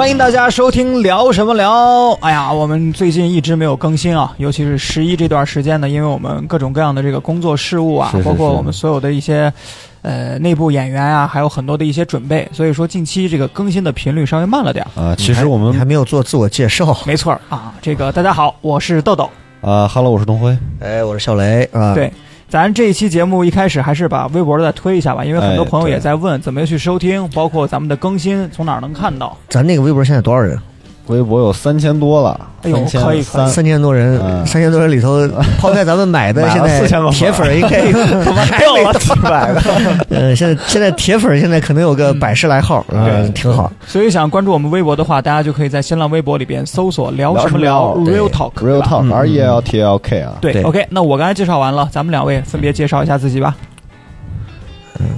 欢迎大家收听聊什么聊。哎呀，我们最近一直没有更新啊，尤其是十一这段时间呢，因为我们各种各样的这个工作事务啊，是是是包括我们所有的一些呃内部演员啊，还有很多的一些准备，所以说近期这个更新的频率稍微慢了点儿。啊，其实我们还们没有做自我介绍。没错儿啊，这个大家好，我是豆豆。啊哈喽，我是东辉，哎，我是小雷啊。对，咱这一期节目一开始还是把微博再推一下吧，因为很多哎朋友也在问怎么去收听，包括咱们的更新从哪儿能看到。咱那个微博现在多少人？微博有三千多了，哎呦三千可以可以。三三千多人，嗯。三千多人里头，抛开咱们买的，现在4000多粉铁粉应该 他妈还没到。几百个，呃，现在现在铁粉现在可能有个百十来号，啊，对挺好。所以想关注我们微博的话，大家就可以在新浪微博里边搜索“聊什么聊 Real Talk” Real Talk R E L T L K 啊，对对，OK，那我刚才介绍完了，咱们两位分别介绍一下自己吧。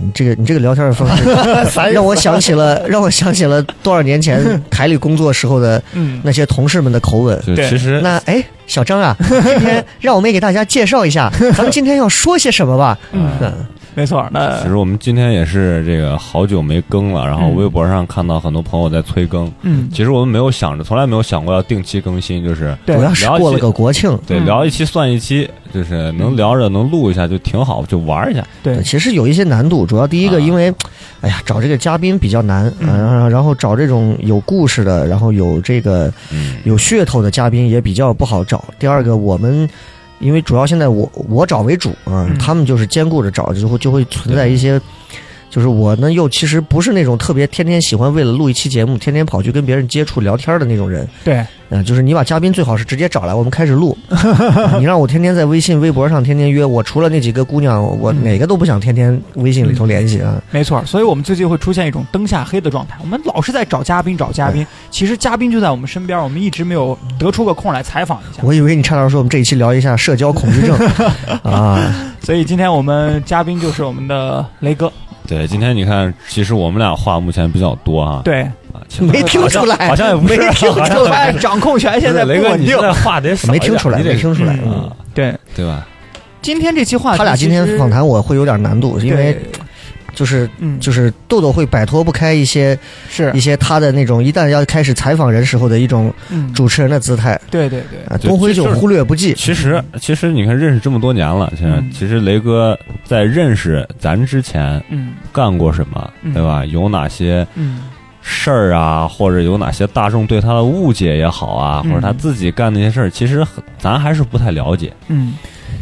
你这个你这个聊天的方式，让我想起了 让我想起了多少年前台里工作时候的嗯，那些同事们的口吻。对。其实那哎，小张啊，今天让我们也给大家介绍一下，咱们今天要说些什么吧？嗯。嗯，没错。那其实我们今天也是这个好久没更了，然后嗯。微博上看到很多朋友在催更，嗯，其实我们没有想着，从来没有想过要定期更新，就是对。主要是过了个国庆，对嗯。聊一期算一期，就是能聊着能录一下就挺好，就玩一下。对，其实有一些难度，主要第一个，啊。因为，哎呀，找这个嘉宾比较难，嗯。呃然后找这种有故事的，然后有这个嗯，有噱头的嘉宾也比较不好找。第二个，我们因为主要现在我我找为主啊、嗯他们就是兼顾着找，就会就会存在一些。就是我呢，又其实不是那种特别天天喜欢为了录一期节目，天天跑去跟别人接触聊天的那种人。对，嗯、就是你把嘉宾最好是直接找来，我们开始录。啊 你让我天天在微信、微博上天天约，我除了那几个姑娘，我嗯哪个都不想天天微信里头联系啊。没错。所以我们最近会出现一种灯下黑的状态，我们老是在找嘉宾，找嘉宾，其实嘉宾就在我们身边，我们一直没有得出个空来采访一下。我以为你差点说我们这一期聊一下社交恐惧症 啊，所以今天我们嘉宾就是我们的雷哥。对，今天你看，其实我们俩话目前比较多啊，对，啊，没听出来，好像也不是没听出来，掌控权现在不雷哥，稳定你现。在话得少一点没听出来，你得没听出来。嗯啊，对，对吧？今天这期话，他俩今天访谈我会有点难度，因为对就是嗯，就是豆豆会摆脱不开一些是。一些他的那种一旦要开始采访人时候的一种嗯，主持人的姿态。对对对，啊，东辉就就是忽略不计。其实，其实你看，认识这么多年了，现在嗯。其实雷哥在认识咱之前嗯。干过什么，嗯。对吧？有哪些嗯。事儿啊，或者有哪些大众对他的误解也好啊，嗯。或者他自己干那些事儿，其实很咱还是不太了解。嗯，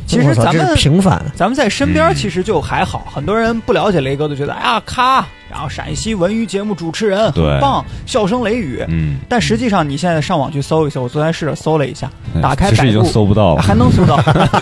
其实咱们平凡，咱们在身边嗯其实就还好，很多人不了解雷哥都觉得哎呀咔，然后陕西文娱节目主持人对很棒，笑声雷雨。嗯，但实际上你现在上网去搜一搜，我昨天试着搜了一下，打开其实已经百度搜不到了。还能搜到，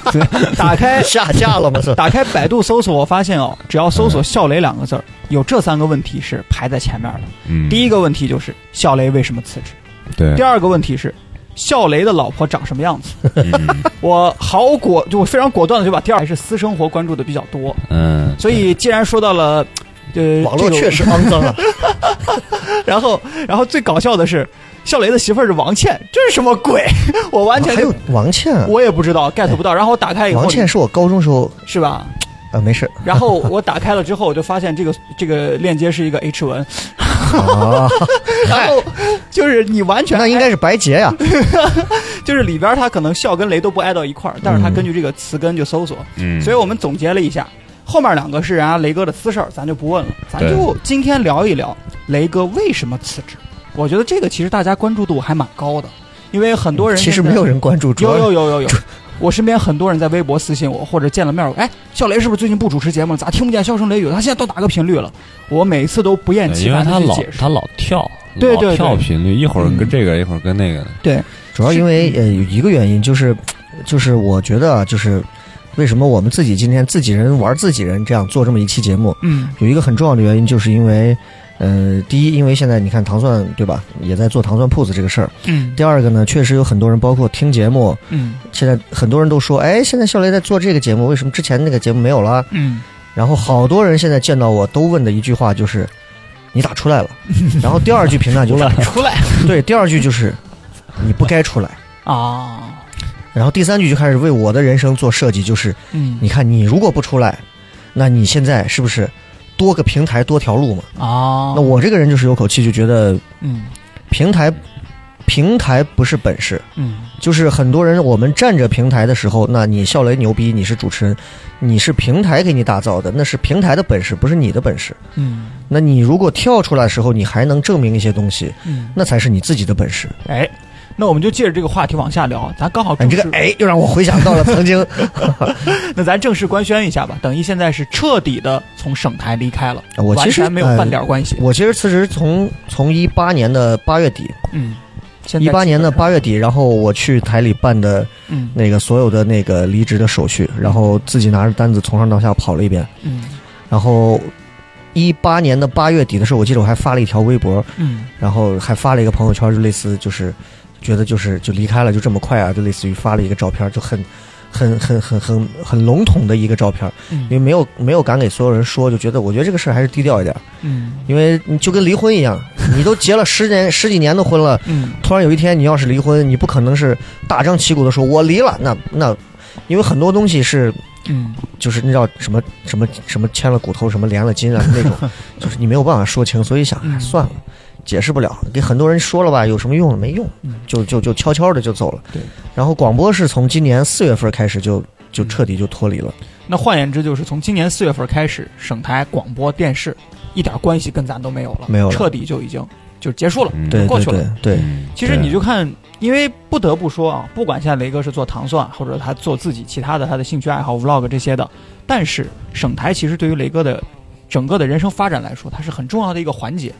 打开下架了吗？是打开百度搜索，我发现哦，只要搜索“笑雷”两个字儿，有这三个问题是排在前面的。嗯，第一个问题就是笑雷为什么辞职？对第，二个问题是笑雷的老婆长什么样子？嗯我好果，就我非常果断的就把第二还是私生活关注的比较多。嗯，所以既然说到了，呃，网络确实肮脏啊！然后，然后最搞笑的是，笑雷的媳妇儿是王倩，这是什么鬼？我完全还有王倩啊，我也不知道，get 不到。然后我打开以后，王倩是我高中时候是吧？啊，没事然后我打开了之后，我就发现这个这个链接是一个 H 文，啊，然后就是你完全那应该是白洁呀。就是里边他可能笑跟雷都不挨到一块儿，但是他根据这个词根就搜索，嗯，所以我们总结了一下，后面两个是人家雷哥的私事儿，咱就不问了，咱就今天聊一聊雷哥为什么辞职。我觉得这个其实大家关注度还蛮高的，因为很多人其实没有人关注，有有有有有。我身边很多人在微博私信我，或者见了面儿，哎，笑雷是不是最近不主持节目了？咋听不见笑声雷雨？他现在到哪个频率了？我每次都不厌其烦因为他老的去解释。他老跳，老对对对跳频率，一会儿跟这个，一会儿跟那个的。对，主要因为呃有一个原因就是，就是我觉得啊就是为什么我们自己今天自己人玩自己人这样做这么一期节目？嗯有一个很重要的原因，就是因为，呃，第一，因为现在你看糖蒜对吧，也在做糖蒜铺子这个事儿。嗯第二个呢，确实有很多人，包括听节目，嗯现在很多人都说，哎，现在笑雷在做这个节目，为什么之前那个节目没有了？嗯然后好多人现在见到我都问的一句话就是，你咋出来了？然后第二句评价就 是，出来 对，第二句就是你不该出来。啊，然后第三句就开始为我的人生做设计，就是嗯你看你如果不出来，那你现在是不是多个平台多条路嘛？啊，那我这个人就是有口气，就觉得嗯。平台平台不是本事，嗯。就是很多人我们站着平台的时候，那你笑雷牛逼，你是主持人，你是平台给你打造的，那是平台的本事，不是你的本事。嗯。那你如果跳出来的时候，你还能证明一些东西，嗯，那才是你自己的本事。哎，那我们就借着这个话题往下聊，咱刚好你这个哎，又让我回想到了曾经，那咱正式官宣一下吧。等于现在是彻底的从省台离开了，我其实完全没有半点关系。我其实辞职从从一八年的八月底，嗯，现在一八年的八月底，然后我去台里办的嗯那个所有的那个离职的手续，然后自己拿着单子从上到下跑了一遍，嗯然后一八年的八月底的时候，我记得我还发了一条微博，嗯然后还发了一个朋友圈，就类似就是觉得就是就离开了就这么快啊，就类似于发了一个照片，就很很很很很很笼统的一个照片，因为嗯没有没有敢给所有人说，就觉得我觉得这个事儿还是低调一点，嗯。因为你就跟离婚一样，你都结了 十年十几年的婚了，嗯。突然有一天你要是离婚，你不可能是大张旗鼓的说我离了，那那，因为很多东西是嗯。就是那叫什么什么什么牵了骨头，什么连了筋啊那种，就是你没有办法说清，所以想、哎嗯。算了，解释不了，给很多人说了吧，有什么用？没用嗯，就就就悄悄的就走了。对，然后广播是从今年四月份开始就就嗯。彻底就脱离了。那换言之，就是从今年四月份开始，省台广播电视一点关系跟咱都没有了，没有了。彻底就已经就结束了，嗯。对对过去了。对其实你就看，因为不得不说啊，不管现在雷哥是做糖蒜，或者他做自己其他的他的兴趣爱好 vlog 这些的，但是省台其实对于雷哥的整个的人生发展来说，它是很重要的一个环节。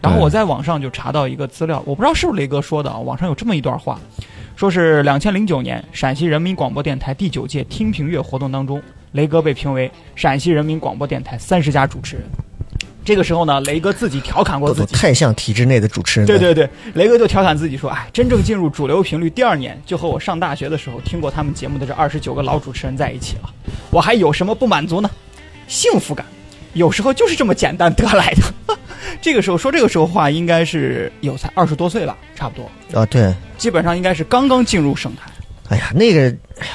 然后我在网上就查到一个资料，我不知道是不是雷哥说的啊，网上有这么一段话，说是两千零九年陕西人民广播电台第九届听评月活动当中，雷哥被评为陕西人民广播电台三十佳主持人。这个时候呢，雷哥自己调侃过自己，太像体制内的主持人。对对对，雷哥就调侃自己说：“哎，真正进入主流频率第二年，就和我上大学的时候听过他们节目的这二十九个老主持人在一起了。我还有什么不满足呢？幸福感，有时候就是这么简单得来的。”这个时候说这个时候话，应该是有才二十多岁吧，差不多，啊，对，基本上应该是刚刚进入省台。哎呀，那个，哎呀，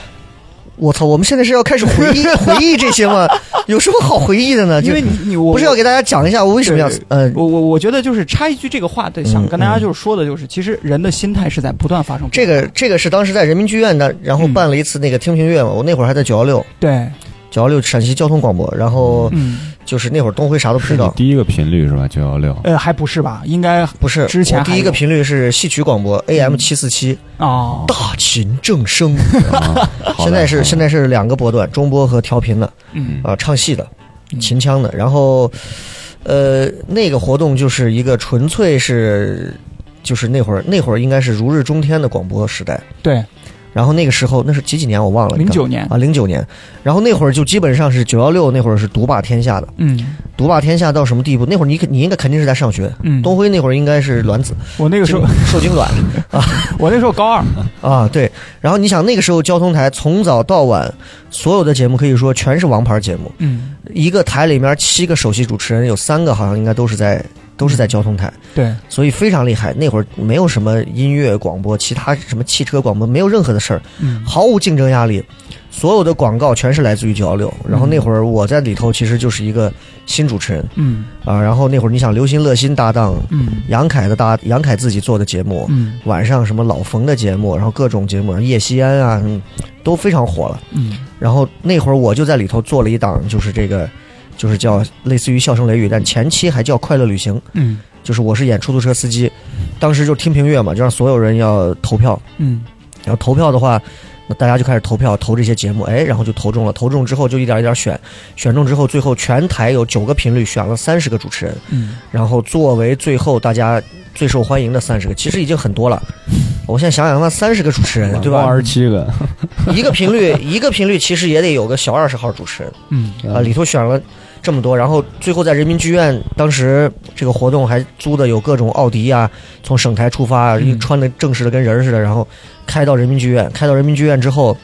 我操，我们现在是要开始回忆 回忆这些吗？有什么好回忆的呢？因为你你我不是要给大家讲一下我为什么要对呃我我我觉得就是插一句这个话对，想嗯跟大家就是说的就是，其实人的心态是在不断发生这个这个是当时在人民剧院的，然后嗯办了一次那个听评月嘛。我那会儿还在九幺六，对，九幺六陕西交通广播，然后嗯，就是那会儿东辉啥都不知道。第一个频率是吧？九幺六，呃，还不是吧？应该不是，之前第一个频率是戏曲广播 AM 七四七，哦，大秦正声。现在是现在是两个波段，中波和调频的嗯啊，唱戏的，嗯秦腔的。然后，呃，那个活动就是一个纯粹是，就是那会儿那会儿应该是如日中天的广播时代。对，然后那个时候那是几几年我忘了，零九年，啊，零九年，然后那会儿就基本上是九幺六那会儿是独霸天下的，嗯。独霸天下到什么地步？那会儿你你应该肯定是在上学，嗯，东辉那会儿应该是卵子，我那个时候，受精卵啊我那时候高二，啊，对。然后你想那个时候交通台从早到晚所有的节目可以说全是王牌节目，嗯，一个台里面七个首席主持人，有三个好像应该都是在都是在交通台，对，所以非常厉害。那会儿没有什么音乐广播，其他什么汽车广播，没有任何的事儿，嗯。毫无竞争压力，所有的广告全是来自于九幺六。然后那会儿我在里头其实就是一个新主持人。嗯。啊。然后那会儿你想刘鑫、乐鑫搭档，嗯。杨凯的搭杨凯自己做的节目，嗯。晚上什么老冯的节目，然后各种节目，叶希安啊，嗯都非常火了。嗯。然后那会儿我就在里头做了一档，就是这个，就是叫类似于笑声雷雨，但前期还叫快乐旅行，嗯。就是我是演出租车司机，当时就听评乐嘛，就让所有人要投票，嗯。然后投票的话，那大家就开始投票投这些节目，哎，然后就投中了，投中之后就一点一点选，选中之后，最后全台有九个频率选了三十个主持人，嗯然后作为最后大家最受欢迎的三十个，其实已经很多了。我现在想想，那三十个主持人，对吧二？十七个，一个频率，一个频率其实也得有个小二十号主持人嗯啊，里头选了这么多，然后最后在人民剧院，当时这个活动还租的有各种奥迪啊，从省台出发，嗯穿的正式的跟人儿似的，然后开到人民剧院，开到人民剧院之后，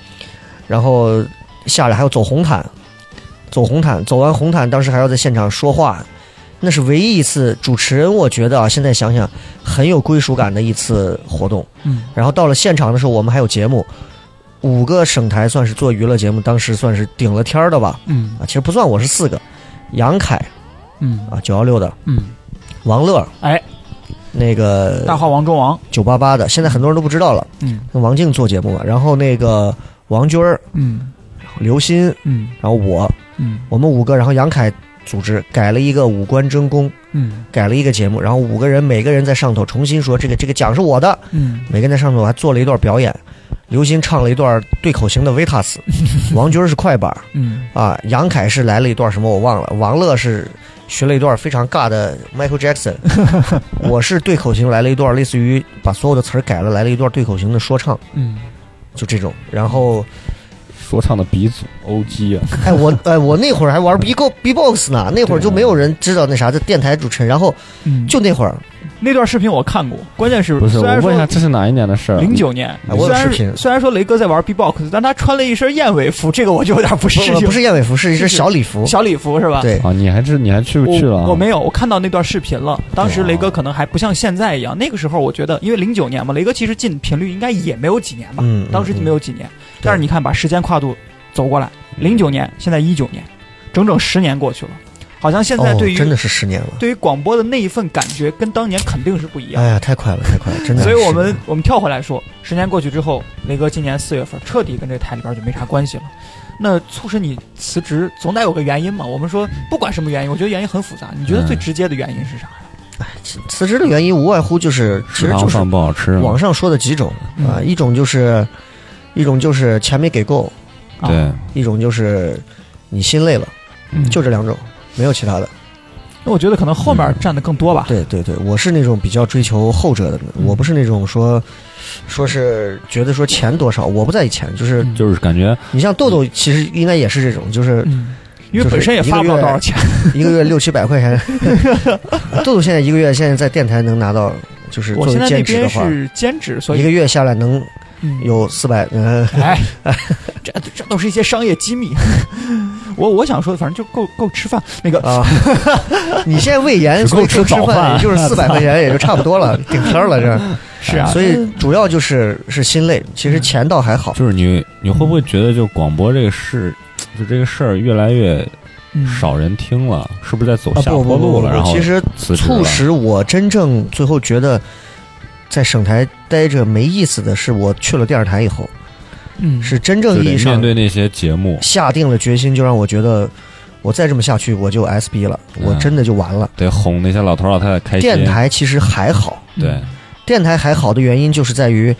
然后下来还要走红毯，走红毯，走完红毯，当时还要在现场说话。那是唯一一次主持人，我觉得啊，现在想想很有归属感的一次活动。嗯然后到了现场的时候，我们还有节目，五个省台算是做娱乐节目，当时算是顶了天儿的吧。嗯啊，其实不算，我是四个，杨凯嗯。啊，九幺六的，嗯，王乐，哎，那个大号王中王，九八八的，现在很多人都不知道了。嗯。跟王静做节目嘛，然后那个王军儿、嗯。刘鑫，嗯。然后我，嗯。我们五个，然后杨凯组织改了一个五官争功，嗯。改了一个节目，然后五个人每个人在上头重新说这个这个奖是我的，嗯。每个人在上头还做了一段表演。刘鑫唱了一段对口型的维塔斯，王军是快板嗯。啊，杨凯是来了一段什么我忘了，王乐是学了一段非常尬的 Michael Jackson，我是对口型来了一段类似于把所有的词儿改了，来了一段对口型的说唱，嗯。就这种。然后，说唱的鼻祖 OG 啊，哎，我哎我那会儿还玩 B Go B Box 呢，那会儿就没有人知道那啥的电台主持人，然后嗯，就那会儿，那段视频我看过，关键是不是？我虽然说问一下，这是哪一年的事儿？零九年，哎我然视频虽然说雷哥在玩 B-box，但他穿了一身燕尾服，这个我就有点不适不应。不是燕尾服，是一身小礼服，小礼服是吧？对，啊，你还是你还去不去了啊？我没有，我看到那段视频了。当时雷哥可能还不像现在一样，那个时候我觉得，因为零九年嘛，雷哥其实进频率应该也没有几年吧，嗯，当时就没有几年。但是你看，把时间跨度走过来，零九年，现在一九年，整整十年过去了，好像现在对于、哦真的是十年了，对于广播的那一份感觉，跟当年肯定是不一样哎。呀，太快了，太快了，真的所以。我们我们跳回来说，十年过去之后，雷哥今年四月份彻底跟这个台里边就没啥关系了。那促使你辞职，总得有个原因嘛。我们说，不管什么原因，我觉得原因很复杂。你觉得最直接的原因是啥呀？哎辞职的原因无外乎就是，其实就是饭不好吃，网上说的几种嗯啊，一种就是，一种就是钱没给够，啊对，一种就是你心累了，嗯就这两种，没有其他的。那我觉得可能后面占的更多吧。对对对，我是那种比较追求后者的我不是那种说，说是觉得说钱多少，我不在意钱，就是嗯就是感觉你像豆豆，其实应该也是这种，就是嗯，因为本身也发不了多少钱。一个月六七百块钱。豆豆现在一个月现在在电台能拿到，就是作为我现在那兼职的话，边是兼职，所以一个月下来能嗯有四百，嗯，哎，这这都是一些商业机密。我我想说的，反正就够够吃饭。那个啊，你现在胃炎，够吃吃早饭饭也就是四百块钱，也就差不多了，顶天儿了这。是啊，所以主要就是是心累，其实钱倒还好。就是你你会不会觉得就广播这个事，就这个事儿越来越嗯少人听了，是不是在走啊下不不不坡路了？然后其实促使我真正最后觉得在省台待着没意思的是，我去了电视台以后，嗯。是真正意义上面对那些节目，下定了决心，就让我觉得我再这么下去我就 SB 了，嗯。我真的就完了。得哄那些老头老太太开心。电台其实还好，对，电台还好的原因就是在于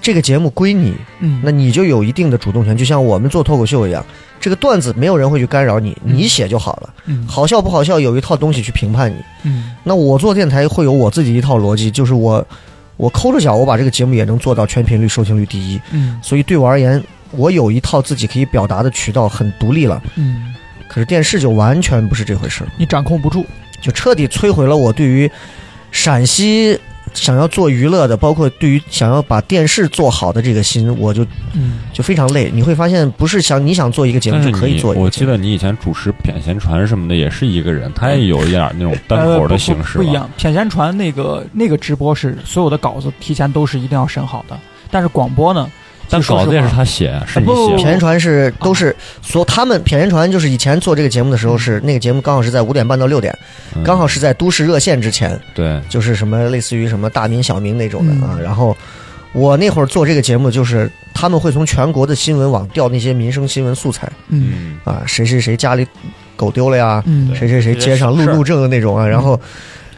这个节目归你，嗯，那你就有一定的主动权，就像我们做脱口秀一样，这个段子没有人会去干扰你，嗯。你写就好了。嗯。好笑不好笑有一套东西去评判你。嗯。那我做电台会有我自己一套逻辑，就是我我抠着脚，我把这个节目也能做到全频率收听率第一。嗯所以对我而言，我有一套自己可以表达的渠道，很独立了。嗯，可是电视就完全不是这回事儿，你掌控不住。就彻底摧毁了我对于陕西想要做娱乐的，包括对于想要把电视做好的这个心，我就嗯就非常累。你会发现，不是想你想做一个节目就可以做一个我记。得你以前主持谝闲传什么的，也是一个人，他也有一点那种单口的形式吧不一样。谝闲传那个那个直播是所有的稿子提前都是一定要审好的，但是广播呢，但稿子也是他写，是你不不写谝闲传是都是所他们谝闲传就是以前做这个节目的时候是那个节目刚好是在五点半到六点，嗯刚好是在都市热线之前，对，就是什么类似于什么大名小名那种的嗯啊。然后我那会儿做这个节目，就是他们会从全国的新闻网调那些民生新闻素材嗯嗯，啊，谁谁谁家里狗丢了呀，嗯谁谁谁街上路怒症的那种啊，然后。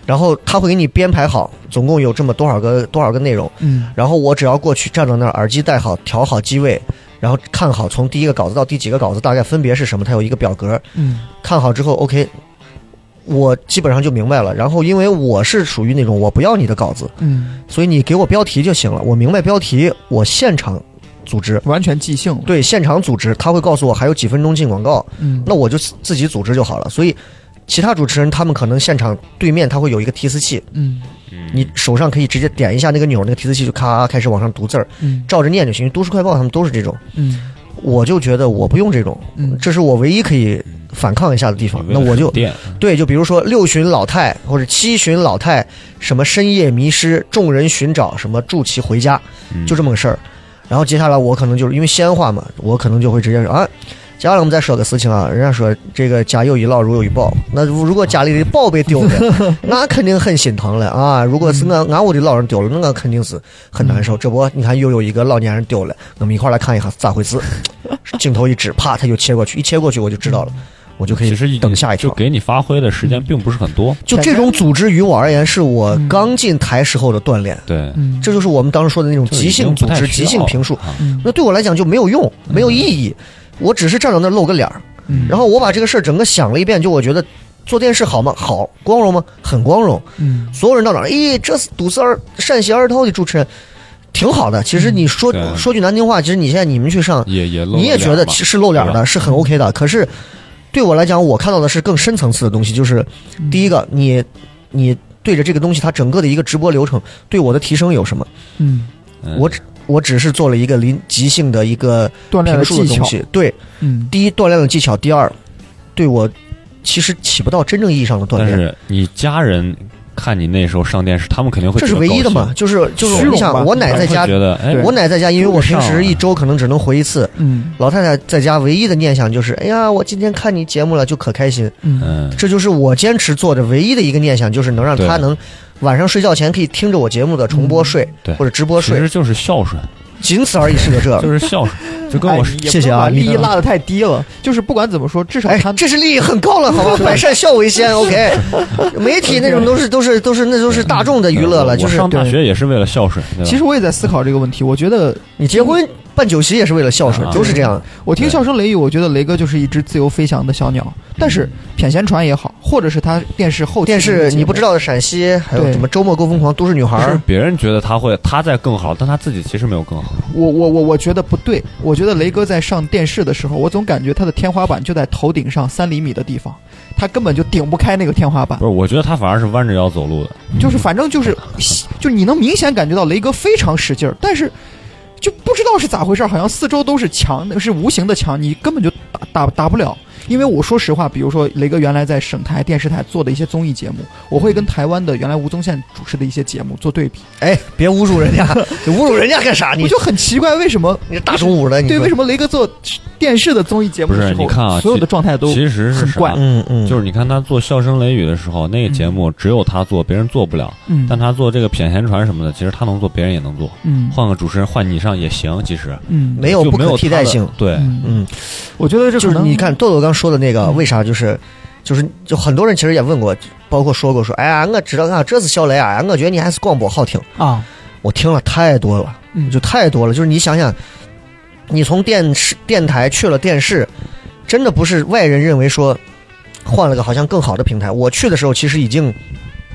然后他会给你编排好，总共有这么多少个多少个内容，嗯然后我只要过去站到那儿，耳机戴好，调好机位，然后看好从第一个稿子到第几个稿子大概分别是什么，它有一个表格，嗯看好之后，OK，我基本上就明白了。然后因为我是属于那种我不要你的稿子，嗯，所以你给我标题就行了。我明白标题，我现场组织。完全即兴。对，现场组织，他会告诉我还有几分钟进广告，嗯，那我就自自己组织就好了。所以，其他主持人他们可能现场对面他会有一个提词器，嗯。你手上可以直接点一下那个钮，那个提词器就咔开始往上读字儿，嗯。照着念就行。都市快报他们都是这种，嗯。我就觉得我不用这种，嗯。这是我唯一可以反抗一下的地方。那我就对，就比如说六旬老太或者七旬老太，什么深夜迷失，众人寻找，什么助其回家，嗯。就这么个事儿。然后接下来我可能就是因为西安话嘛，我可能就会直接说啊，接下来我们再说个事情啊，人家说这个家有一老如有一宝，那如如果家里的宝被丢了，那肯定很心疼了啊。如果是俺俺屋的老人丢了，那我肯定是很难受。这不，你看又有一个老年人丢了，我们一块来看一下咋回事。镜头一指，啪，他就切过去，一切过去我就知道了，我就可以其实等下一条。就给你发挥的时间并不是很多。就这种组织于我而言，是我刚进台时候的锻炼。对，嗯，这就是我们当时说的那种即兴组织、即兴评述。那对我来讲就没有用，没有意义。我只是站在那儿露个脸儿，嗯然后我把这个事儿整个想了一遍，就我觉得做电视好吗？好，光荣吗？很光荣。嗯所有人到哪儿，咦，这是都市二陕西二套的主持人，挺好的。其实你说、对说句难听话，其实你现在你们去上，也也露你也觉得其实露脸的是很 OK 的。可是对我来讲，我看到的是更深层次的东西，就是第一个，你你对着这个东西，它整个的一个直播流程对我的提升有什么？嗯，嗯我只我只是做了一个临即兴的一个锻炼评述的技巧，的东西。对，嗯第一锻炼的技巧，第二对我其实起不到真正意义上的锻炼。但是你家人看你那时候上电视，他们肯定会这是唯一的嘛？，就是就是你想，我奶在家，觉得哎，我奶在家，因为我平时一周可能只能回一次。嗯老太太在家唯一的念想就是，哎呀，我今天看你节目了，就可开心。嗯嗯，这就是我坚持做的唯一的一个念想，就是能让对她能晚上睡觉前可以听着我节目的重播睡，对或者直播睡，其实就是孝顺，仅此而已，是个这。就是孝顺，就跟我谢谢啊不能把利你益拉的太低了。就是不管怎么说，至少哎他，这是利益很高了，好吧？百善孝为先，OK。媒体那种都是都是都是那都是大众的娱乐了，我就是上大学也是为了孝顺。对吧其实我也在思考这个问题。我觉得你结婚办酒席也是为了孝顺，啊都是这样。我听笑声雷雨，我觉得雷哥就是一只自由飞翔的小鸟。但是谝闲传也好，或者是他电视后电视你不知道的陕西，还有对什么周末够疯狂、都市女孩就是儿，别人觉得他会他在更好，但他自己其实没有更好。我我我我觉得不对，我觉得雷哥在上电视的时候，我总感觉他的天花板就在头顶上三厘米的地方，他根本就顶不开那个天花板不，是，我觉得他反而是弯着腰走路的。就是反正就是，就你能明显感觉到雷哥非常使劲儿，但是就不知道是咋回事，好像四周都是墙，是无形的墙，你根本就打打打不了。因为我说实话，比如说雷哥原来在省台电视台做的一些综艺节目，我会跟台湾的原来吴宗宪主持的一些节目做对比，哎，别侮辱人家，侮辱人家干啥？你我就很奇怪为什么你是大中午的，你对，为什么雷哥做 电视的综艺节目的不是时候，你看啊所有的状态都其实是很怪，嗯嗯，就是你看他做《笑声雷雨》的时候，那个节目只有他做，别人做不了。嗯。但他做这个谝闲传什么的，其实他能做，别人也能做。嗯。换个主持人换你上也行，其实。嗯。没有不可就没有替代性。对，嗯，嗯，我觉得这就是你看豆豆刚说的那个，嗯。为啥就是就是就很多人其实也问过，包括说过说，哎呀，我知道啊，这是小雷啊，我觉得你还是广播好听。啊，我听了太多了，嗯。就太多了。就是你想想，你从电视电台去了电视，真的不是外人认为说换了个好像更好的平台。我去的时候其实已经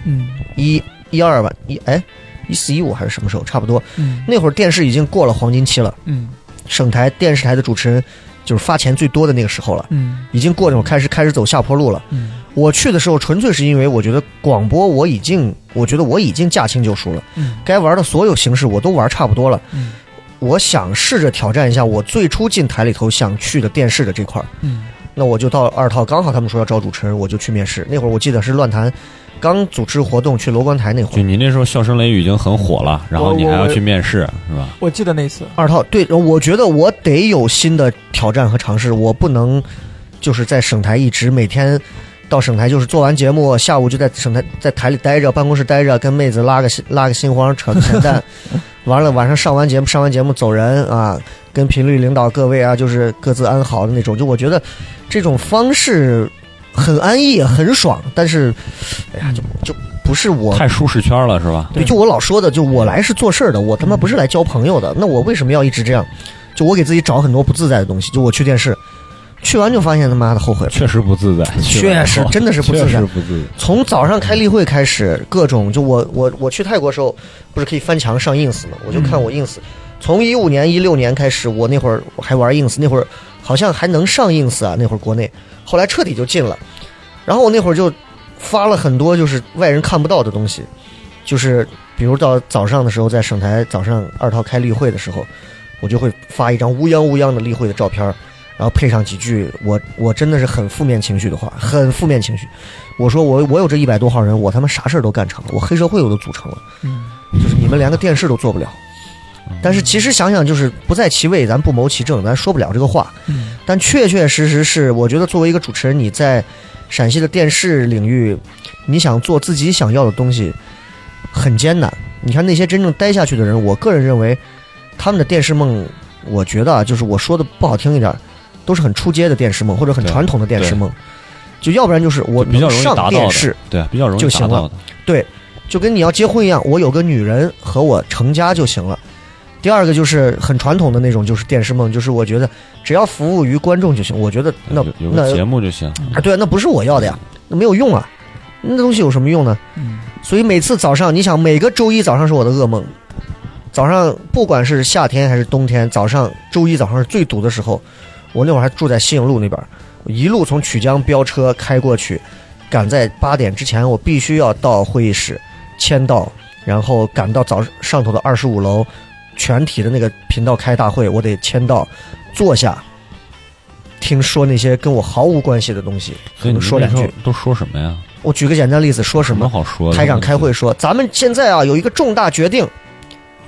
嗯。一一二吧，一哎一四一五还是什么时候，差不多。嗯。那会儿电视已经过了黄金期了，嗯。省台电视台的主持人就是发钱最多的那个时候了。嗯。已经过那种开始开始走下坡路了。嗯。我去的时候，纯粹是因为我觉得广播我已经，我觉得我已经驾轻就熟了，嗯。该玩的所有形式我都玩差不多了。嗯我想试着挑战一下我最初进台里头想去的电视的这块儿。嗯那我就到二套，刚好他们说要招主持人，我就去面试。那会儿我记得是乱谈刚组织活动去楼观台那会儿，就你那时候《笑声雷雨》已经很火了，然后你还要去面试，是吧？我记得那次，二套对，我觉得我得有新的挑战和尝试，我不能就是在省台一直每天到省台就是做完节目，下午就在省台在台里待着，办公室待着，跟妹子拉个拉个心慌，扯个闲蛋，完了晚上上完节目上完节目走人啊，跟频率领导各位啊就是各自安好的那种，就我觉得这种方式很安逸很爽，但是哎呀就就不是我太舒适圈了，是吧？对，就我老说的，就我来是做事儿的，我他妈不是来交朋友的。那我为什么要一直这样？就我给自己找很多不自在的东西。就我去电视，去完就发现他妈的后悔了。确实不自在，确实真的是不自在确实不自在。从早上开例会开始，各种就我我我去泰国时候，不是可以翻墙上 ins 吗？我就看我 ins，、从一五年一六年开始，我那会儿我还玩 ins，那会儿好像还能上 ins 啊，那会儿国内，后来彻底就禁了。然后我那会儿就发了很多就是外人看不到的东西，就是比如到早上的时候，在省台早上二套开例会的时候，我就会发一张乌泱乌泱的例会的照片儿，然后配上几句我我真的是很负面情绪的话，很负面情绪。我说我我有这一百多号人，我他妈啥事儿都干成了，我黑社会我都组成了，嗯就是你们连个电视都做不了。但是其实想想，就是不在其位，咱不谋其政，咱说不了这个话。嗯但确确实实是，我觉得作为一个主持人，你在陕西的电视领域，你想做自己想要的东西，很艰难。你看那些真正待下去的人，我个人认为，他们的电视梦，我觉得啊，就是我说的不好听一点，都是很出街的电视梦，或者很传统的电视梦。就要不然就是我比较能上电视，，对，比较容易就行了对。就跟你要结婚一样，我有个女人和我成家就行了。第二个就是很传统的那种，就是电视梦，就是我觉得只要服务于观众就行。我觉得那那节目就行。啊，对啊，那不是我要的呀，那没有用啊，那东西有什么用呢？嗯所以每次早上，你想每个周一早上是我的噩梦。早上不管是夏天还是冬天，早上周一早上是最堵的时候。我那会儿还住在西影路那边，我一路从曲江飙车开过去，赶在八点之前，我必须要到会议室签到，然后赶到早上头的二十五楼，全体的那个频道开大会，我得签到，坐下，听说那些跟我毫无关系的东西，可所以你们说两句。都说什么呀？我举个简单例子，说什么？好说的？台长开会说，咱们现在啊有一个重大决定，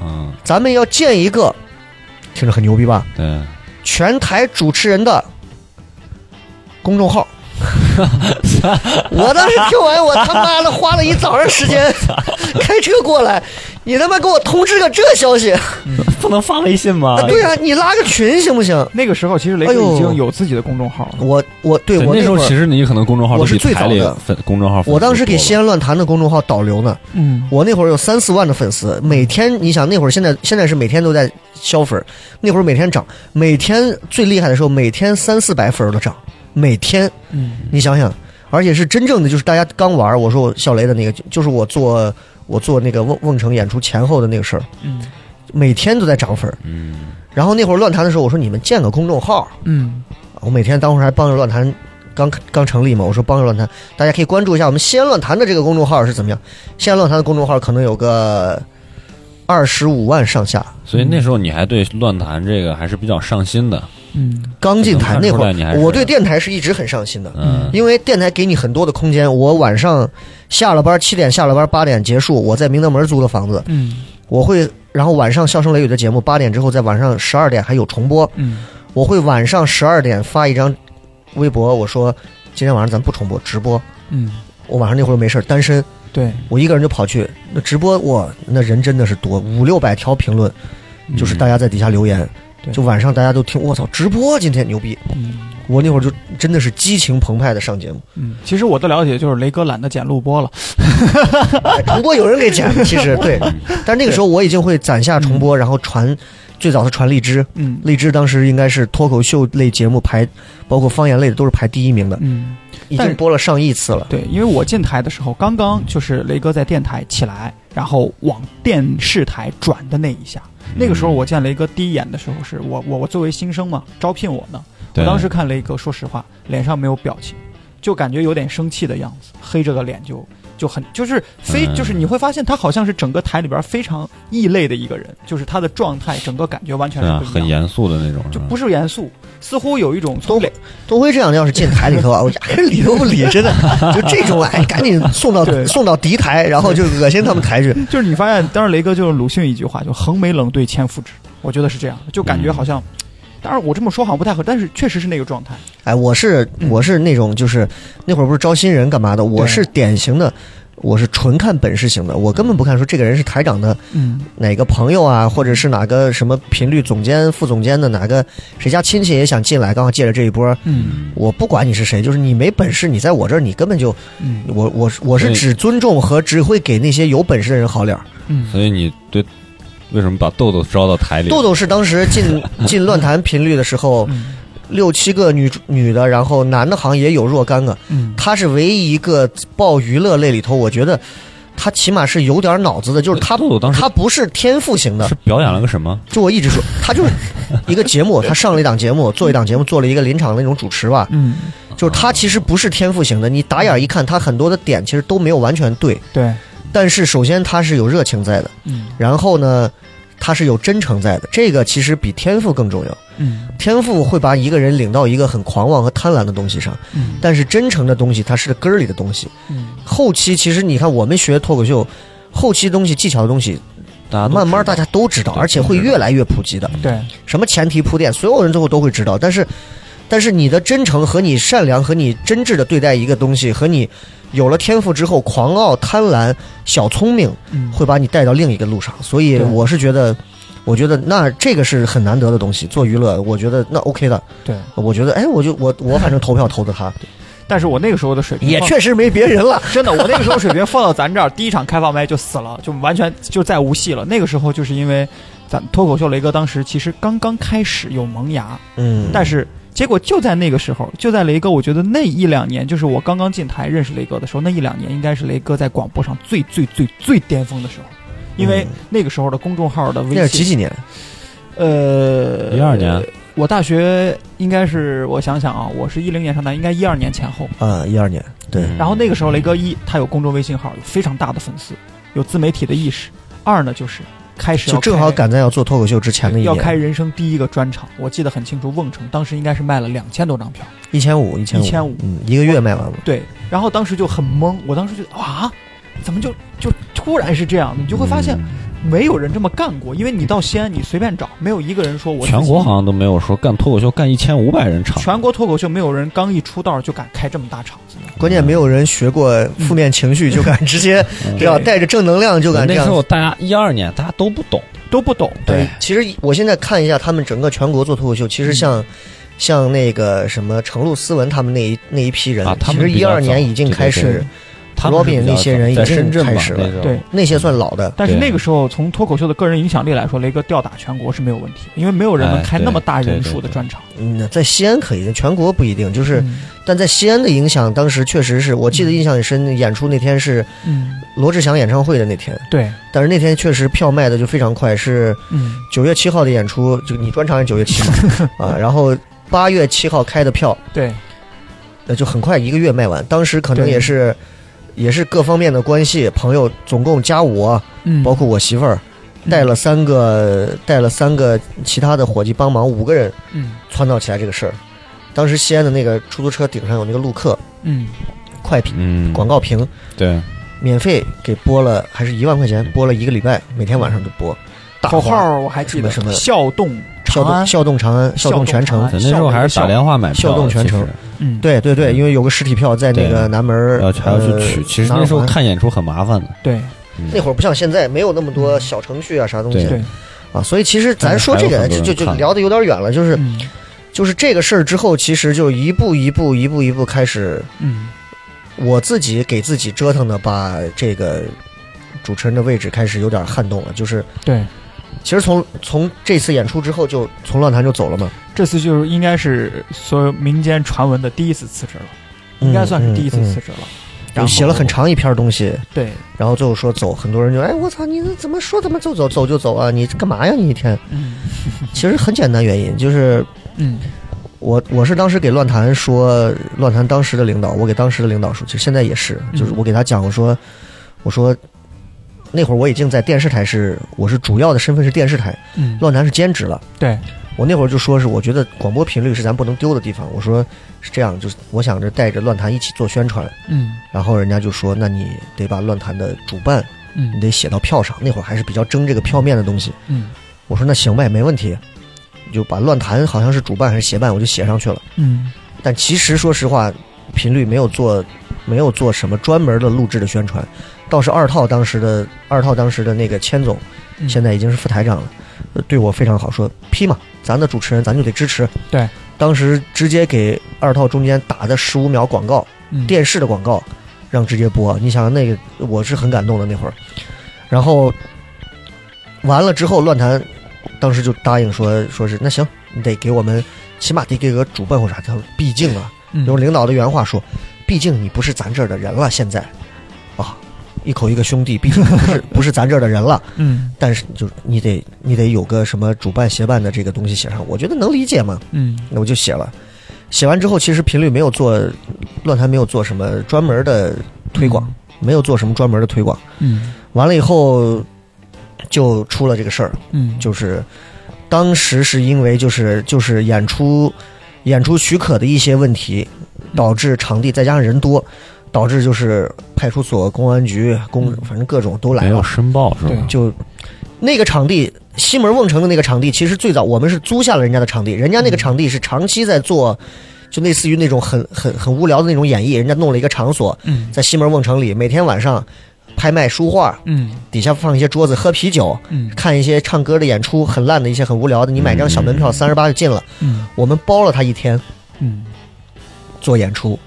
嗯，咱们要建一个，听着很牛逼吧？对，全台主持人的公众号。我当时听完，我他妈的花了一早上时间 开车过来，你他妈给我通知个这消息？不能发微信吗啊，对啊，你拉个群行不行？那个时候其实雷哥已经有自己的公众号了。我我对我那时候我会儿，其实你可能公众号我是最早的粉公众号我当时给西安乱坛的公众号导流呢。嗯我那会儿有三四万的粉丝，每天你想那会儿现在现在是每天都在消粉儿，那会儿每天涨，每天最厉害的时候每天三四百粉儿的涨，每天。嗯。你想想，而且是真正的就是大家刚玩，我说我笑雷的那个就就是我做我做那个瓮瓮城演出前后的那个事儿，嗯。每天都在涨粉儿。嗯，然后那会儿乱谈的时候，我说你们建个公众号，嗯。我每天当时还帮着乱谈刚刚成立嘛，我说帮着乱谈，大家可以关注一下我们西安乱谈的这个公众号是怎么样。西安乱谈的公众号可能有个二十五万上下，所以那时候你还对乱谈这个还是比较上心的。嗯。刚进台那会儿，我对电台是一直很上心的。嗯，因为电台给你很多的空间，我晚上下了班七点下了班八点结束，我在明德门租的房子，嗯。我会然后晚上笑声雷雨的节目八点之后在晚上十二点还有重播，嗯。我会晚上十二点发一张微博，我说今天晚上咱不重播直播，嗯，我晚上那会儿没事儿单身，对，我一个人就跑去那直播，哇，那人真的是多，五六百条评论，就是大家在底下留言，对就晚上大家都听，我操，直播今天牛逼，嗯。我那会儿就真的是激情澎湃的上节目，嗯，其实我的了解就是雷哥懒得剪录播了。哎重播有人给剪，其实对，但那个时候我已经会攒下重播，然后传，最早是传荔枝，嗯。荔枝当时应该是脱口秀类节目排，包括方言类的都是排第一名的，嗯，已经播了上亿次了。对，因为我进台的时候，刚刚就是雷哥在电台起来，然后往电视台转的那一下。那个时候我见雷哥第一眼的时候，是我我我作为新生嘛，招聘我呢。我当时看雷哥，说实话，脸上没有表情，就感觉有点生气的样子，黑着个脸就就很就是非嗯就是你会发现他好像是整个台里边非常异类的一个人，就是他的状态整个感觉完全是。很严肃的那种，就不是严肃，似乎有一种从脸东辉这样的要是进台里头啊，我压根理都不理，真的 就这种哎，赶紧送到送到敌台，然后就恶心他们台去。就是你发现，当时雷哥就是鲁迅一句话，就横眉冷对千夫指，我觉得是这样，就感觉好像，当然我这么说好像不太合，但是确实是那个状态。哎，我是我是那种就是那会儿不是招新人干嘛的，我是典型的。我是纯看本事型的，我根本不看说这个人是台长的嗯。哪个朋友啊，或者是哪个什么频率总监、副总监的哪个谁家亲戚也想进来，刚好借着这一波，嗯。我不管你是谁，就是你没本事，你在我这儿你根本就嗯。我我我是只尊重和只会给那些有本事的人好脸儿。嗯。所以你对为什么把豆豆招到台里？豆豆是当时进 进乱谈频率的时候，嗯。六七个女女的，然后男的好像也有若干个，嗯，他是唯一一个报娱乐类里头，我觉得他起码是有点脑子的，就是他豆豆当时他不是天赋型的。是，表演了个什么？就我一直说，他就是一个节目，他上了一档节目，做一档节目，做了一个临场的那种主持吧，嗯，就是他其实不是天赋型的，你打眼一看，他很多的点其实都没有完全对，对，但是首先他是有热情在的，嗯。然后呢，他是有真诚在的，这个其实比天赋更重要。嗯天赋会把一个人领到一个很狂妄和贪婪的东西上，嗯但是真诚的东西它是根儿里的东西。嗯，后期其实你看我们学脱口秀，后期东西技巧的东西，大家都知道慢慢大家都知道，而且会越来越普及的。对，什么前提铺垫，所有人最后都会知道。但是，但是你的真诚和你善良和你真挚的对待一个东西，和你有了天赋之后狂傲、贪婪、小聪明，嗯会把你带到另一个路上。所以我是觉得，我觉得那这个是很难得的东西。做娱乐，我觉得那 OK 的。对，我觉得，哎，我就我我反正投票投的他，但是我那个时候的水平也确实没别人了。真的，我那个时候水平放到咱这儿，第一场开放麦就死了，就完全就再无戏了。那个时候就是因为咱脱口秀雷哥当时其实刚刚开始有萌芽，嗯，但是结果就在那个时候，就在雷哥，我觉得那一两年，就是我刚刚进台认识雷哥的时候，那一两年应该是雷哥在广播上最最最最巅峰的时候，因为嗯那个时候的公众号的微那是几，几年？呃，一二年。我大学应该是我想想啊，我是一零年上大，应该一二年前后。啊，一二年。对，嗯然后那个时候，雷哥一他有公众微信号，有非常大的粉丝，有自媒体的意识。二呢，就是开始就正好赶在要做脱口秀之前的一要开，人生第一个专场，我记得很清楚，瓮城当时应该是卖了两千多张票。一千五，一千五，1500嗯，一个月卖完了。对，然后当时就很懵，我当时就啊，怎么就就突然是这样？你就会发现嗯没有人这么干过，因为你到西安，你随便找，没有一个人说我全国好像都没有说干脱口秀干一千五百人场，全国脱口秀没有人刚一出道就敢开这么大场子的。关键没有人学过负面情绪，就敢直接嗯。这样带着正能量就敢这样那时。候大家一二年大家都不懂，都不懂，对，其实我现在看一下他们整个全国做脱口秀，其实像、像那个什么程璐、思文他们那一那一批人，啊他其实一们比较早二年已经开始对对对他们是 Robin 比较那些人已经在深圳开始了对那些算老的。但是那个时候，从脱口秀的个人影响力来说，雷哥吊打全国是没有问题，因为没有人能开那么大人数的专场。嗯，在西安可以，全国不一定。就是，嗯但在西安的影响，当时确实是我记得印象很深。演出那天是嗯，罗志祥演唱会的那天，对，但是那天确实票卖的就非常快，是嗯九月七号的演出，就你专场是九月七嘛 啊，然后八月七号开的票，对，那就很快一个月卖完。当时可能也是也是各方面的关系，朋友总共加我，嗯，包括我媳妇儿，带了三个带了三个其他的伙计帮忙，五个人嗯。撺掇起来这个事儿。当时西安的那个出租车顶上有那个陆客嗯。快屏嗯，广告屏，对，免费给播了，还是一万块钱播了一个礼拜，每天晚上都播。口号我还记得。什么笑动长安，笑动长安，笑动全城。那时候还是打电话买票的，笑动全城。嗯，对对对，因为有个实体票在那个南门还要去呃取。其实那时候看演出很麻烦的，对。嗯。那会儿不像现在，没有那么多小程序啊啥东西。啊，所以其实咱说这个就就就聊的有点远了，就是嗯。就是这个事儿之后，其实就一步一步一步一步开始，嗯。我自己给自己折腾的，把这个主持人的位置开始有点撼动了。就是对，其实从从这次演出之后，就从乱坛就走了嘛，这次就是应该是所有民间传闻的第一次辞职了，应该算是第一次辞职了。就然后写了很长一篇东西，对，然后最后说走，很多人就哎我操，你怎么说怎么走走走就走啊？你干嘛呀你一天？嗯 其实很简单原因，就是嗯我我是当时给乱谈说，乱谈当时的领导，我给当时的领导说，其实现在也是，嗯就是我给他讲，我说我说那会儿我已经在电视台是我是主要的身份是电视台，嗯，乱谈是兼职了。对，我那会儿就说是我觉得广播频率是咱不能丢的地方，我说是这样，就是我想着带着乱谈一起做宣传，嗯然后人家就说那你得把乱谈的主办你嗯得写到票上，那会儿还是比较争这个票面的东西。嗯我说那行呗，没问题，就把乱谈好像是主办还是协办，我就写上去了。嗯但其实说实话，频率没有做，没有做什么专门的录制的宣传，倒是二套当时的二套当时的那个千总，嗯，现在已经是副台长了，呃对我非常好，说批嘛，咱的主持人咱就得支持。对，当时直接给二套中间打的十五秒广告，嗯电视的广告，让直接播。你想那个，我是很感动的那会儿。然后完了之后，乱谈当时就答应说，说是那行，你得给我们起码得给个主办或啥。他说，毕竟啊，嗯用领导的原话说，毕竟你不是咱这儿的人了，现在，啊，一口一个兄弟，毕竟 不是不是咱这儿的人了。嗯。但是就是你得你得有个什么主办协办的这个东西写上，我觉得能理解嘛。嗯。那我就写了，写完之后，其实频率没有做论坛没有做什么专门的推广，没有做什么专门的推广。嗯。完了以后，就出了这个事儿，嗯。就是当时是因为就是就是演出演出许可的一些问题，导致场地再加上人多，导致就是派出所、公安局、公反正各种都来了。没有，申报是吧？对就那个场地，西门瓮城的那个场地，其实最早我们是租下了人家的场地，人家那个场地是长期在做，就类似于那种很很很无聊的那种演绎，人家弄了一个场所，嗯。在西门瓮城里，每天晚上拍卖书画，嗯。底下放一些桌子喝啤酒，嗯。看一些唱歌的演出，很烂的一些很无聊的，你买张小门票三十八就进了，嗯。我们包了他一天嗯。做演出，